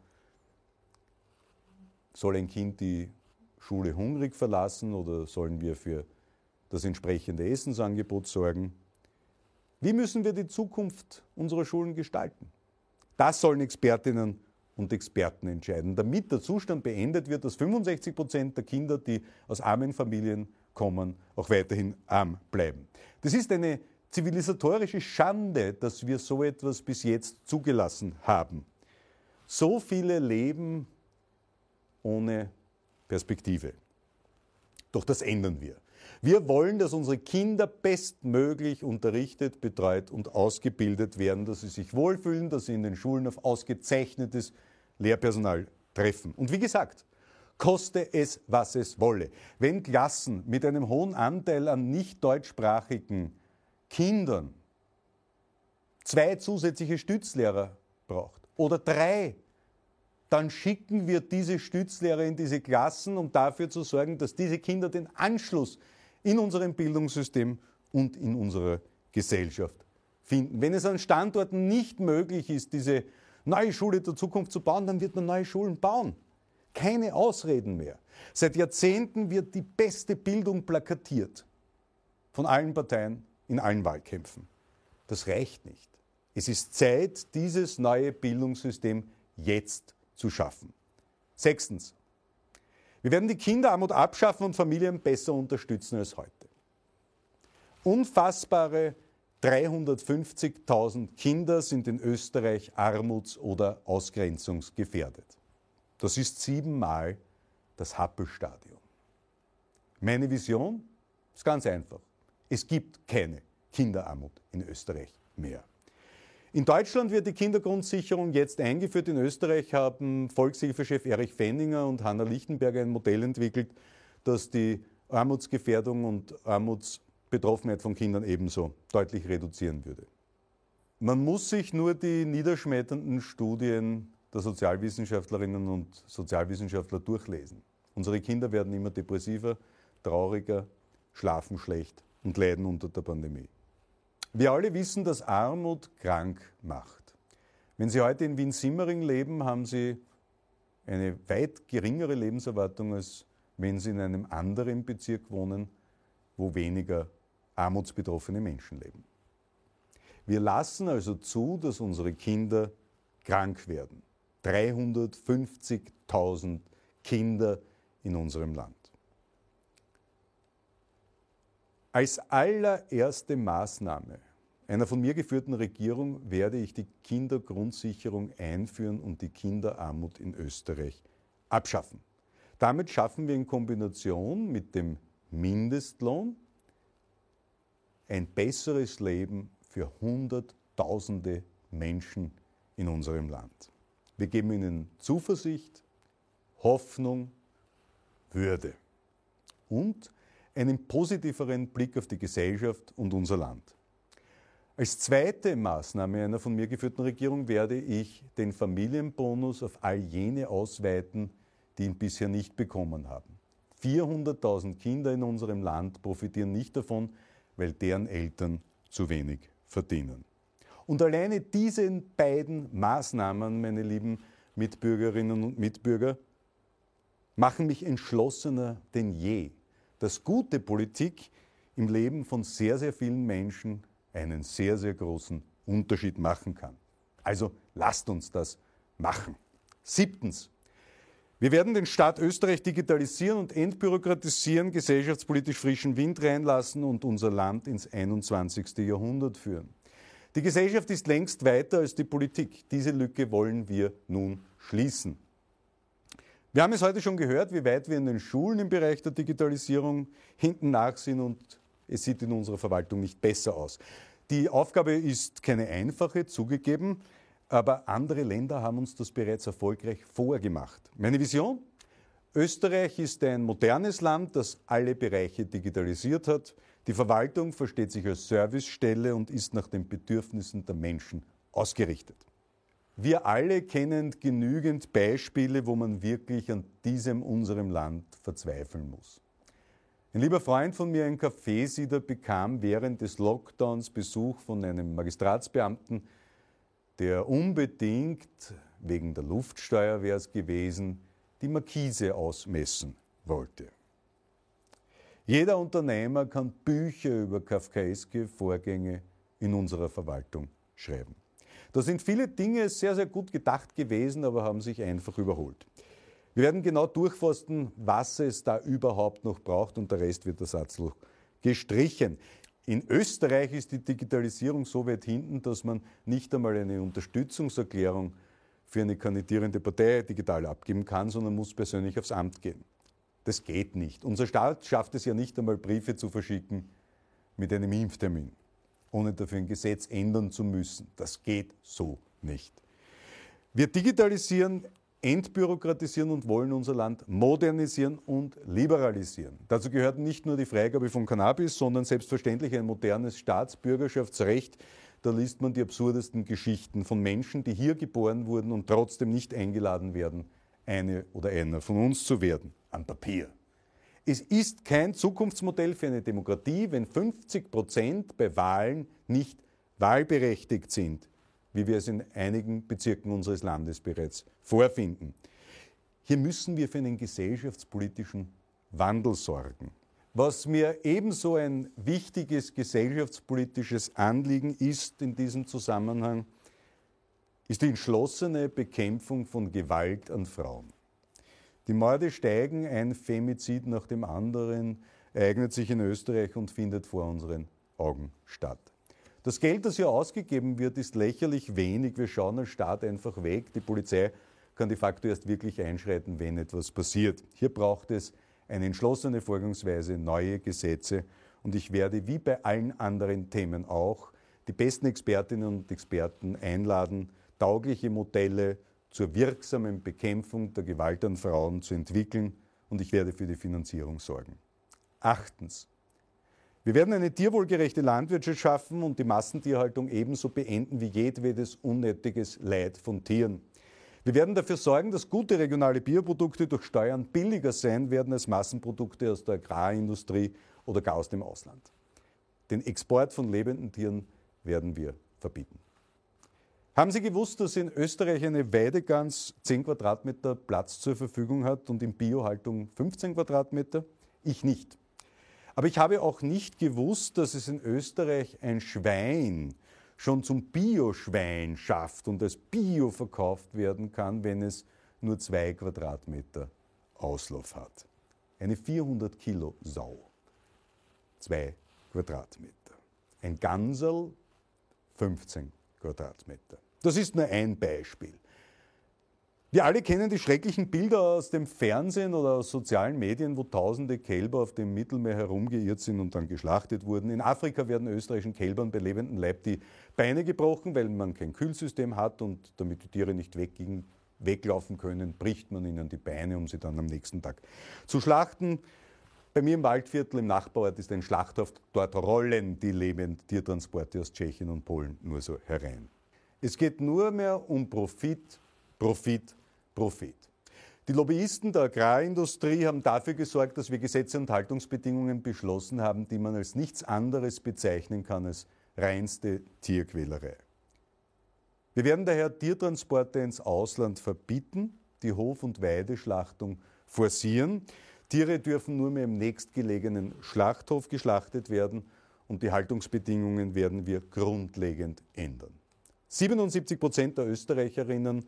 Soll ein Kind die Schule hungrig verlassen oder sollen wir für das entsprechende Essensangebot sorgen? Wie müssen wir die Zukunft unserer Schulen gestalten? Das sollen Expertinnen und Experten entscheiden, damit der Zustand beendet wird, dass 65 Prozent der Kinder, die aus armen Familien kommen, auch weiterhin arm bleiben. Das ist eine zivilisatorische Schande, dass wir so etwas bis jetzt zugelassen haben. So viele leben ohne Perspektive. Doch das ändern wir. Wir wollen, dass unsere Kinder bestmöglich unterrichtet, betreut und ausgebildet werden, dass sie sich wohlfühlen, dass sie in den Schulen auf ausgezeichnetes Lehrpersonal treffen. Und wie gesagt, koste es, was es wolle. Wenn Klassen mit einem hohen Anteil an nicht deutschsprachigen Kindern zwei zusätzliche Stützlehrer braucht oder drei, dann schicken wir diese Stützlehrer in diese Klassen, um dafür zu sorgen, dass diese Kinder den Anschluss in unserem Bildungssystem und in unserer Gesellschaft finden. Wenn es an Standorten nicht möglich ist, diese neue Schule der Zukunft zu bauen, dann wird man neue Schulen bauen. Keine Ausreden mehr. Seit Jahrzehnten wird die beste Bildung plakatiert. Von allen Parteien in allen Wahlkämpfen. Das reicht nicht. Es ist Zeit, dieses neue Bildungssystem jetzt zu schaffen. Sechstens. Wir werden die Kinderarmut abschaffen und Familien besser unterstützen als heute. Unfassbare 350.000 Kinder sind in Österreich armuts- oder ausgrenzungsgefährdet. Das ist siebenmal das Happelstadion. Meine Vision ist ganz einfach. Es gibt keine Kinderarmut in Österreich mehr. In Deutschland wird die Kindergrundsicherung jetzt eingeführt. In Österreich haben Volkshilfechef Erich Fenninger und Hanna Lichtenberger ein Modell entwickelt, das die Armutsgefährdung und Armutsbetroffenheit von Kindern ebenso deutlich reduzieren würde. Man muss sich nur die niederschmetternden Studien der Sozialwissenschaftlerinnen und Sozialwissenschaftler durchlesen. Unsere Kinder werden immer depressiver, trauriger, schlafen schlecht und leiden unter der Pandemie. Wir alle wissen, dass Armut krank macht. Wenn Sie heute in Wien-Simmering leben, haben Sie eine weit geringere Lebenserwartung, als wenn Sie in einem anderen Bezirk wohnen, wo weniger armutsbetroffene Menschen leben. Wir lassen also zu, dass unsere Kinder krank werden. 350.000 Kinder in unserem Land. Als allererste Maßnahme einer von mir geführten Regierung werde ich die Kindergrundsicherung einführen und die Kinderarmut in Österreich abschaffen. Damit schaffen wir in Kombination mit dem Mindestlohn ein besseres Leben für Hunderttausende Menschen in unserem Land. Wir geben ihnen Zuversicht, Hoffnung, Würde und einen positiveren Blick auf die Gesellschaft und unser Land. Als zweite Maßnahme einer von mir geführten Regierung werde ich den Familienbonus auf all jene ausweiten, die ihn bisher nicht bekommen haben. 400.000 Kinder in unserem Land profitieren nicht davon, weil deren Eltern zu wenig verdienen. Und alleine diese beiden Maßnahmen, meine lieben Mitbürgerinnen und Mitbürger, machen mich entschlossener denn je, dass gute Politik im Leben von sehr, sehr vielen Menschen einen sehr, sehr großen Unterschied machen kann. Also lasst uns das machen. Siebtens. Wir werden den Staat Österreich digitalisieren und entbürokratisieren, gesellschaftspolitisch frischen Wind reinlassen und unser Land ins 21. Jahrhundert führen. Die Gesellschaft ist längst weiter als die Politik. Diese Lücke wollen wir nun schließen. Wir haben es heute schon gehört, wie weit wir in den Schulen im Bereich der Digitalisierung hinten nach sind und es sieht in unserer Verwaltung nicht besser aus. Die Aufgabe ist keine einfache, zugegeben, aber andere Länder haben uns das bereits erfolgreich vorgemacht. Meine Vision? Österreich ist ein modernes Land, das alle Bereiche digitalisiert hat. Die Verwaltung versteht sich als Servicestelle und ist nach den Bedürfnissen der Menschen ausgerichtet. Wir alle kennen genügend Beispiele, wo man wirklich an diesem unserem Land verzweifeln muss. Ein lieber Freund von mir, ein Kaffeesieder, bekam während des Lockdowns Besuch von einem Magistratsbeamten, der unbedingt, wegen der Luftsteuer wäre es gewesen, die Markise ausmessen wollte. Jeder Unternehmer kann Bücher über kafkaeske Vorgänge in unserer Verwaltung schreiben. Da sind viele Dinge sehr, sehr gut gedacht gewesen, aber haben sich einfach überholt. Wir werden genau durchforsten, was es da überhaupt noch braucht und der Rest wird der Satzloch gestrichen. In Österreich ist die Digitalisierung so weit hinten, dass man nicht einmal eine Unterstützungserklärung für eine kandidierende Partei digital abgeben kann, sondern muss persönlich aufs Amt gehen. Das geht nicht. Unser Staat schafft es ja nicht einmal, Briefe zu verschicken mit einem Impftermin, ohne dafür ein Gesetz ändern zu müssen. Das geht so nicht. Wir digitalisieren, entbürokratisieren und wollen unser Land modernisieren und liberalisieren. Dazu gehört nicht nur die Freigabe von Cannabis, sondern selbstverständlich ein modernes Staatsbürgerschaftsrecht. Da liest man die absurdesten Geschichten von Menschen, die hier geboren wurden und trotzdem nicht eingeladen werden, eine oder einer von uns zu werden, am Papier. Es ist kein Zukunftsmodell für eine Demokratie, wenn 50 Prozent bei Wahlen nicht wahlberechtigt sind wie wir es in einigen Bezirken unseres Landes bereits vorfinden. Hier müssen wir für einen gesellschaftspolitischen Wandel sorgen. Was mir ebenso ein wichtiges gesellschaftspolitisches Anliegen ist in diesem Zusammenhang, ist die entschlossene Bekämpfung von Gewalt an Frauen. Die Morde steigen, ein Femizid nach dem anderen ereignet sich in Österreich und findet vor unseren Augen statt. Das Geld, das hier ausgegeben wird, ist lächerlich wenig. Wir schauen als Staat einfach weg. Die Polizei kann de facto erst wirklich einschreiten, wenn etwas passiert. Hier braucht es eine entschlossene Vorgangsweise, neue Gesetze. Und ich werde, wie bei allen anderen Themen auch, die besten Expertinnen und Experten einladen, taugliche Modelle zur wirksamen Bekämpfung der Gewalt an Frauen zu entwickeln. Und ich werde für die Finanzierung sorgen. Achtens. Wir werden eine tierwohlgerechte Landwirtschaft schaffen und die Massentierhaltung ebenso beenden wie jedwedes unnötiges Leid von Tieren. Wir werden dafür sorgen, dass gute regionale Bioprodukte durch Steuern billiger sein werden als Massenprodukte aus der Agrarindustrie oder gar aus dem Ausland. Den Export von lebenden Tieren werden wir verbieten. Haben Sie gewusst, dass in Österreich eine Weidegans 10 Quadratmeter Platz zur Verfügung hat und in Biohaltung 15 Quadratmeter? Ich nicht. Aber ich habe auch nicht gewusst, dass es in Österreich ein Schwein schon zum Bioschwein schafft und als Bio verkauft werden kann, wenn es nur zwei Quadratmeter Auslauf hat. Eine 400 Kilo Sau. Zwei Quadratmeter. Ein Gansel 15 Quadratmeter. Das ist nur ein Beispiel. Wir alle kennen die schrecklichen Bilder aus dem Fernsehen oder aus sozialen Medien, wo tausende Kälber auf dem Mittelmeer herumgeirrt sind und dann geschlachtet wurden. In Afrika werden österreichischen Kälbern bei lebendem Leib die Beine gebrochen, weil man kein Kühlsystem hat und damit die Tiere nicht weglaufen können, bricht man ihnen die Beine, um sie dann am nächsten Tag zu schlachten. Bei mir im Waldviertel im Nachbarort ist ein Schlachthof, dort rollen die lebenden Tiertransporte aus Tschechien und Polen nur so herein. Es geht nur mehr um Profit, Profit, Profit. Die Lobbyisten der Agrarindustrie haben dafür gesorgt, dass wir Gesetze und Haltungsbedingungen beschlossen haben, die man als nichts anderes bezeichnen kann als reinste Tierquälerei. Wir werden daher Tiertransporte ins Ausland verbieten, die Hof- und Weideschlachtung forcieren. Tiere dürfen nur mehr im nächstgelegenen Schlachthof geschlachtet werden und die Haltungsbedingungen werden wir grundlegend ändern. 77 Prozent der Österreicherinnen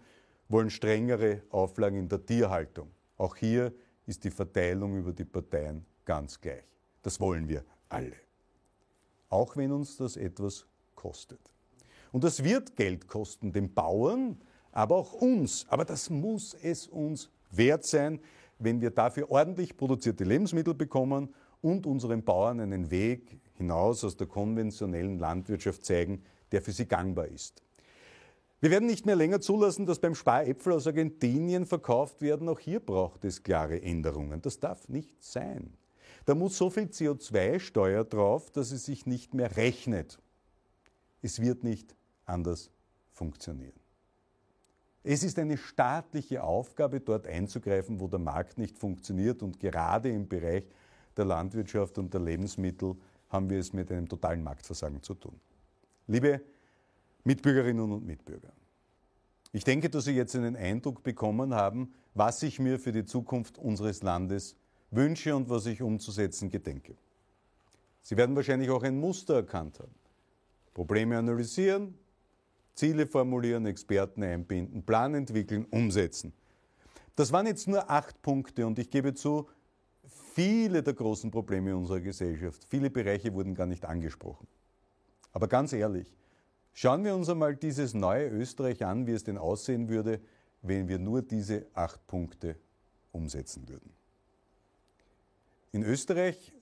wollen strengere Auflagen in der Tierhaltung. Auch hier ist die Verteilung über die Parteien ganz gleich. Das wollen wir alle. Auch wenn uns das etwas kostet. Und das wird Geld kosten, den Bauern, aber auch uns. Aber das muss es uns wert sein, wenn wir dafür ordentlich produzierte Lebensmittel bekommen und unseren Bauern einen Weg hinaus aus der konventionellen Landwirtschaft zeigen, der für sie gangbar ist. Wir werden nicht mehr länger zulassen, dass beim Sparäpfel aus Argentinien verkauft werden. Auch hier braucht es klare Änderungen. Das darf nicht sein. Da muss so viel CO2-Steuer drauf, dass es sich nicht mehr rechnet. Es wird nicht anders funktionieren. Es ist eine staatliche Aufgabe, dort einzugreifen, wo der Markt nicht funktioniert. Und gerade im Bereich der Landwirtschaft und der Lebensmittel haben wir es mit einem totalen Marktversagen zu tun. Liebe Mitbürgerinnen und Mitbürger. Ich denke, dass Sie jetzt einen Eindruck bekommen haben, was ich mir für die Zukunft unseres Landes wünsche und was ich umzusetzen gedenke. Sie werden wahrscheinlich auch ein Muster erkannt haben. Probleme analysieren, Ziele formulieren, Experten einbinden, Plan entwickeln, umsetzen. Das waren jetzt nur acht Punkte und ich gebe zu, viele der großen Probleme unserer Gesellschaft, viele Bereiche wurden gar nicht angesprochen. Aber ganz ehrlich, Schauen wir uns einmal dieses neue Österreich an, wie es denn aussehen würde, wenn wir nur diese acht Punkte umsetzen würden. In Österreich,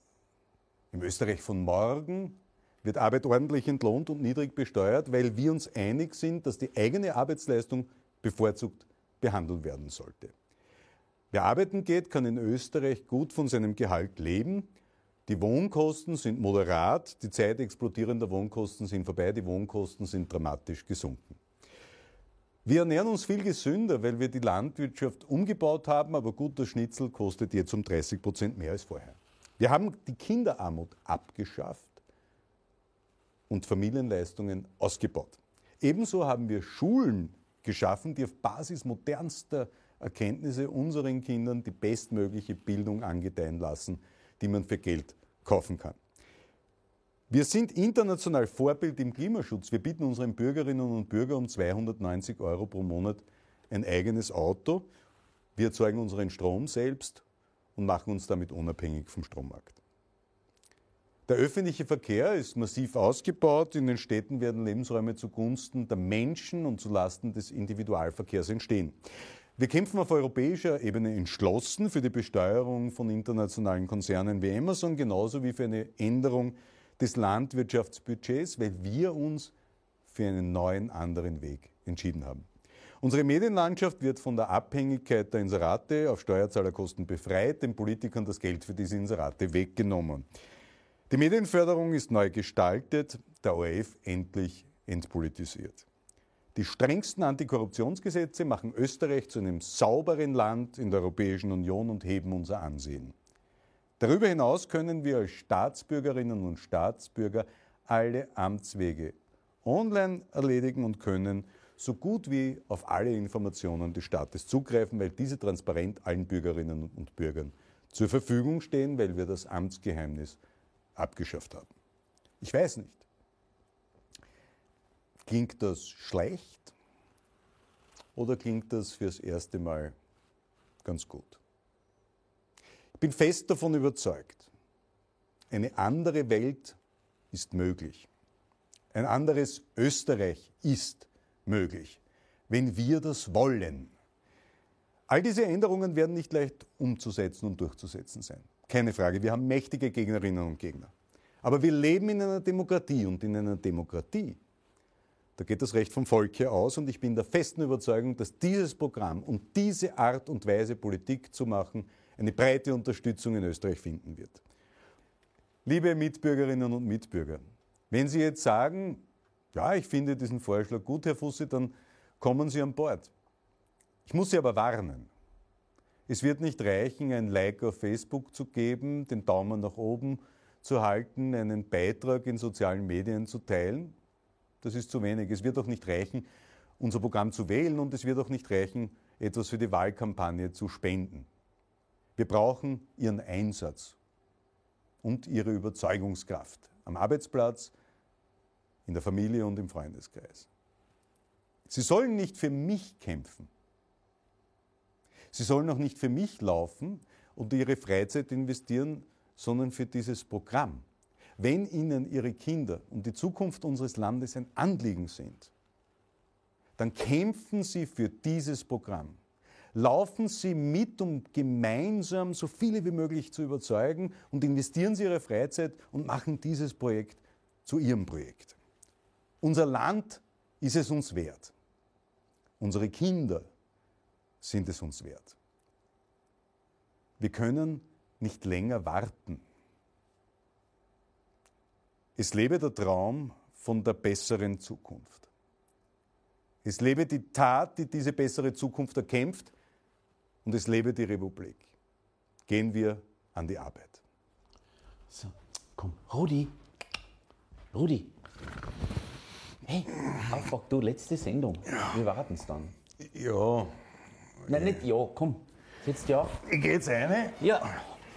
im Österreich von morgen, wird Arbeit ordentlich entlohnt und niedrig besteuert, weil wir uns einig sind, dass die eigene Arbeitsleistung bevorzugt behandelt werden sollte. Wer arbeiten geht, kann in Österreich gut von seinem Gehalt leben. Die Wohnkosten sind moderat, die Zeit explodierender Wohnkosten sind vorbei, die Wohnkosten sind dramatisch gesunken. Wir ernähren uns viel gesünder, weil wir die Landwirtschaft umgebaut haben, aber guter Schnitzel kostet jetzt um 30 Prozent mehr als vorher. Wir haben die Kinderarmut abgeschafft und Familienleistungen ausgebaut. Ebenso haben wir Schulen geschaffen, die auf Basis modernster Erkenntnisse unseren Kindern die bestmögliche Bildung angedeihen lassen, die man für Geld kaufen kann. Wir sind international Vorbild im Klimaschutz. Wir bieten unseren Bürgerinnen und Bürgern um 290 Euro pro Monat ein eigenes Auto. Wir erzeugen unseren Strom selbst und machen uns damit unabhängig vom Strommarkt. Der öffentliche Verkehr ist massiv ausgebaut. In den Städten werden Lebensräume zugunsten der Menschen und zulasten des Individualverkehrs entstehen. Wir kämpfen auf europäischer Ebene entschlossen für die Besteuerung von internationalen Konzernen wie Amazon, genauso wie für eine Änderung des Landwirtschaftsbudgets, weil wir uns für einen neuen anderen Weg entschieden haben. Unsere Medienlandschaft wird von der Abhängigkeit der Inserate auf Steuerzahlerkosten befreit, den Politikern das Geld für diese Inserate weggenommen. Die Medienförderung ist neu gestaltet, der ORF endlich entpolitisiert. Die strengsten Antikorruptionsgesetze machen Österreich zu einem sauberen Land in der Europäischen Union und heben unser Ansehen. Darüber hinaus können wir als Staatsbürgerinnen und Staatsbürger alle Amtswege online erledigen und können so gut wie auf alle Informationen des Staates zugreifen, weil diese transparent allen Bürgerinnen und Bürgern zur Verfügung stehen, weil wir das Amtsgeheimnis abgeschafft haben. Ich weiß nicht. Klingt das schlecht oder klingt das fürs erste Mal ganz gut? Ich bin fest davon überzeugt, eine andere Welt ist möglich. Ein anderes Österreich ist möglich, wenn wir das wollen. All diese Änderungen werden nicht leicht umzusetzen und durchzusetzen sein. Keine Frage, wir haben mächtige Gegnerinnen und Gegner. Aber wir leben in einer Demokratie und in einer Demokratie, da geht das Recht vom Volk hier aus und ich bin der festen Überzeugung, dass dieses Programm und diese Art und Weise Politik zu machen eine breite Unterstützung in Österreich finden wird. Liebe Mitbürgerinnen und Mitbürger, wenn Sie jetzt sagen, ja, ich finde diesen Vorschlag gut, Herr Fusse, dann kommen Sie an Bord. Ich muss Sie aber warnen. Es wird nicht reichen, ein Like auf Facebook zu geben, den Daumen nach oben zu halten, einen Beitrag in sozialen Medien zu teilen. Das ist zu wenig. Es wird auch nicht reichen, unser Programm zu wählen und es wird auch nicht reichen, etwas für die Wahlkampagne zu spenden. Wir brauchen Ihren Einsatz und Ihre Überzeugungskraft am Arbeitsplatz, in der Familie und im Freundeskreis. Sie sollen nicht für mich kämpfen. Sie sollen auch nicht für mich laufen und ihre Freizeit investieren, sondern für dieses Programm. Wenn Ihnen Ihre Kinder und die Zukunft unseres Landes ein Anliegen sind, dann kämpfen Sie für dieses Programm. Laufen Sie mit, um gemeinsam so viele wie möglich zu überzeugen und investieren Sie Ihre Freizeit und machen dieses Projekt zu Ihrem Projekt. Unser Land ist es uns wert. Unsere Kinder sind es uns wert. Wir können nicht länger warten. Es lebe der Traum von der besseren Zukunft. Es lebe die Tat, die diese bessere Zukunft erkämpft, und es lebe die Republik. Gehen wir an die Arbeit. So, komm, Rudi. Rudi. Hey, Aufwach, du, letzte Sendung. Wir warten es dann. Ja, Nein, nicht ja, komm. Setz dich auf. ich gehe jetzt eine. Ja.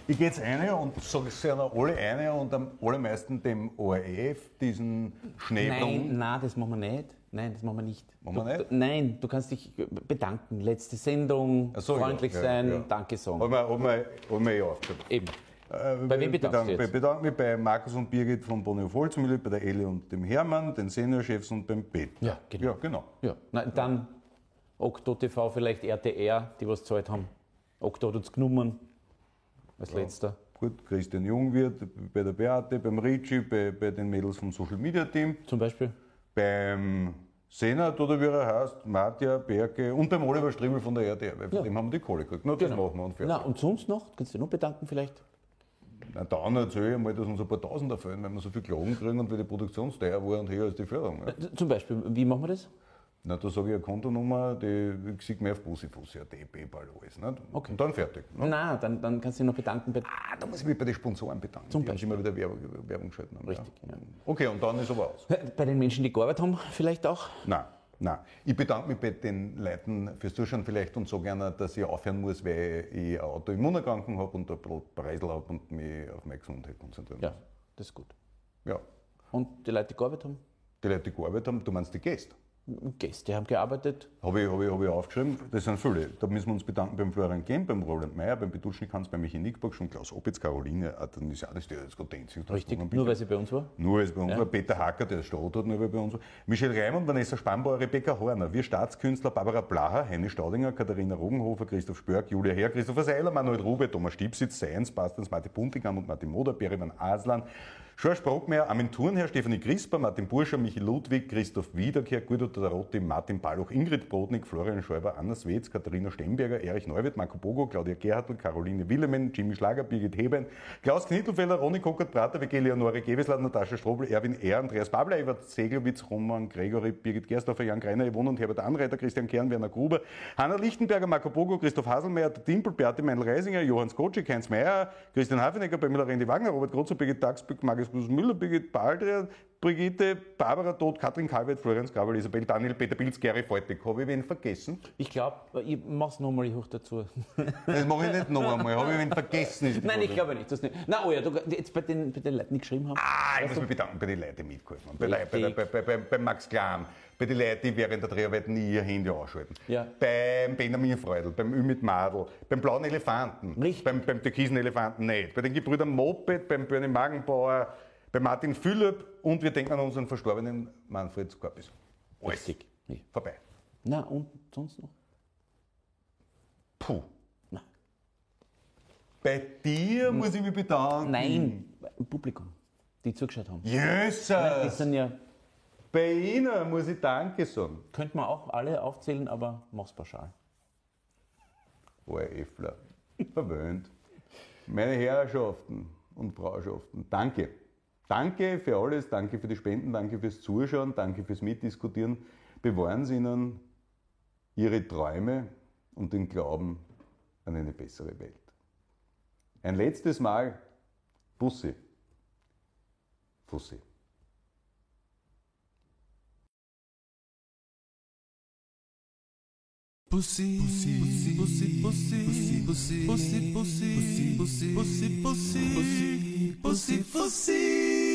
Ich gehe jetzt eine und sage es ja alle eine und am allermeisten dem ORF, diesen Schneeblumen. Nein, nein, das machen wir nicht. Nein, das machen wir nicht. Machen wir du, nicht? Du, nein, du kannst dich bedanken. Letzte Sendung, so, ja, freundlich ja, sein, ja. Danke sagen. Haben wir, haben wir, haben wir ja aufgeschrieben. Eben. Äh, Bei wem bedankst jetzt? bedanke mich bei Markus und Birgit von Bonio Volzmühle, bei der Elli und dem Hermann, den Seniorchefs und beim Pet. Ja, genau. Ja, genau. Ja, nein, dann Okto TV, vielleicht RTR, die was gezahlt haben. Okto hat uns genommen als letzter. Gut, Christian Jungwirth, bei der Beate, beim Ricci, bei, bei den Mädels vom Social Media Team, Zum Beispiel? beim Senat oder wie er heißt, Matja, Berke und beim Oliver Strimmel von der RTR, weil von Ja. dem haben wir die Kohle gekriegt. Na, das machen wir und fertig. Na, und sonst noch? Kannst du dich noch bedanken vielleicht? Na, dann erzähle ich mal, dass uns ein paar Tausender fehlen, weil wir so viel Klagen kriegen und weil die Produktionsteuer war und höher als die Förderung. Ja. Z- Zum Beispiel, wie machen wir das? Na, da sage ich eine Kontonummer, die sieht mir auf Bussi-Fussi, ein PayPal, alles. Nicht? Okay. Und dann fertig. Ne? Na, dann, dann kannst du dich noch bedanken bei. Ah, da muss ich mich bei den Sponsoren bedanken. Zum sich immer wieder Werbung, Werbung geschalten. haben, Richtig, Ja. ja. Okay, und dann ist aber aus. Bei den Menschen, die gearbeitet haben, vielleicht auch? Nein, nein. Ich bedanke mich bei den Leuten fürs Zuschauen vielleicht und so gerne, dass ich aufhören muss, weil ich eine Autoimmunerkrankung habe und ein Preisel habe und mich auf meine Gesundheit konzentrieren Ja, muss. das ist gut. Ja. Und die Leute, die gearbeitet haben? Die Leute, die gearbeitet haben, du meinst die Gäste. Gäste haben gearbeitet. Habe ich, hab ich, hab ich aufgeschrieben, das sind viele. Da müssen wir uns bedanken beim Florian Kemp, beim Roland Meyer, beim Beduschnik Hans, beim Michi Nickburg, schon Klaus Opitz, Caroline, ah, dann ist ja das jetzt gerade. Richtig, Bitte. nur weil sie bei uns war. Nur weil es bei uns war. Peter Hacker, der Stott hat, nur weil bei uns war. Michel Reimann, Vanessa Spambauer, Rebecca Horner, wir Staatskünstler, Barbara Blacher, Heine Staudinger, Katharina Rogenhofer, Christoph Spörk, Julia Herr, Christopher Seiler, Manuel Rube, Thomas Stiepsitz, Science, Bastens, Martin Buntigam und Martin Moder, Berivan Aslan, George Brockmeier, Armin Thurnherr, Stefanie Crisper, Martin Burscher, Michi Ludwig, Christoph Wiederkehr, Guido Tarotti, Martin Balloch, Ingrid Brodnik, Florian Schäuber, Anna Swetz, Katharina Stemberger, Erich Neuwirth, Marco Bogo, Claudia Gerhardt, Caroline Willemen, Jimmy Schlager, Birgit Hebein, Klaus Knittelfelder, Ronny Kockert, Prater, WG Leonore Gewesland, Natascha Strobel, Erwin R., Andreas Babler, Evert Segelwitz, Roman Gregory, Birgit Gersdorfer, Jan Greiner, Yvonne und Herbert Anreiter, Christian Kern, Werner Gruber, Hanna Lichtenberger, Marco Bogo, Christoph Haselmeier, der Dimpel, Beate Meinl-Reisinger, Johann Skocik, Heinz Meyer, Christian Hafenecker, Pamela Rendi Wagner, Robert Grotzer, Birgit Daxbück, Markus Müller, Birgit Baldrian, Brigitte, Barbara Todt, Katrin Kalweit, Florian Skabel, Isabel Daniel, Peter Pilz, Gary Voltig. Habe ich wen vergessen? Ich glaube, ich mach's nochmal, ich hoch dazu. Das mache ich nicht noch einmal. Habe ich wen vergessen? Nein, ich glaube nicht. Das nicht. Na, oh ja, du, jetzt bei den, bei den Leuten, die geschrieben haben. Ah, ich muss mich bedanken bei den Leuten, die mitgeholfen haben. Bei, bei, bei, bei, Max Klam, bei den Leuten, die während der Dreharbeiten nie ihr Handy ausschalten. Ja. Beim Benjamin Freudl, beim Ümit Madl, beim Blauen Elefanten, Richtig. beim, beim Türkisen Elefanten nicht, bei den Gebrüdern Moped, beim Bernie Magenbauer, bei Martin Philipp und wir denken an unseren verstorbenen Manfred Skorpis. Alles Richtig. Vorbei. Na, und sonst noch? Puh. Nein. Bei dir muss ich mich bedanken. Nein, im Publikum, die zugeschaut haben. Die Jesus! sind ja, Bei Ihnen muss ich Danke sagen. könnte man auch alle aufzählen, aber mach's pauschal. Oh, Effler. Verwöhnt. Meine Herrschaften und Frauschaften, danke. Danke für alles, danke für die Spenden, danke fürs Zuschauen, danke fürs Mitdiskutieren. Bewahren Sie Ihnen Ihre Träume und den Glauben an eine bessere Welt. Ein letztes Mal, Bussi. Fussi. Pussy, pussy, pussy, pussy, pussy, pussy, pussy, pussy, pussy, pussy, pussy, pussy, pussy.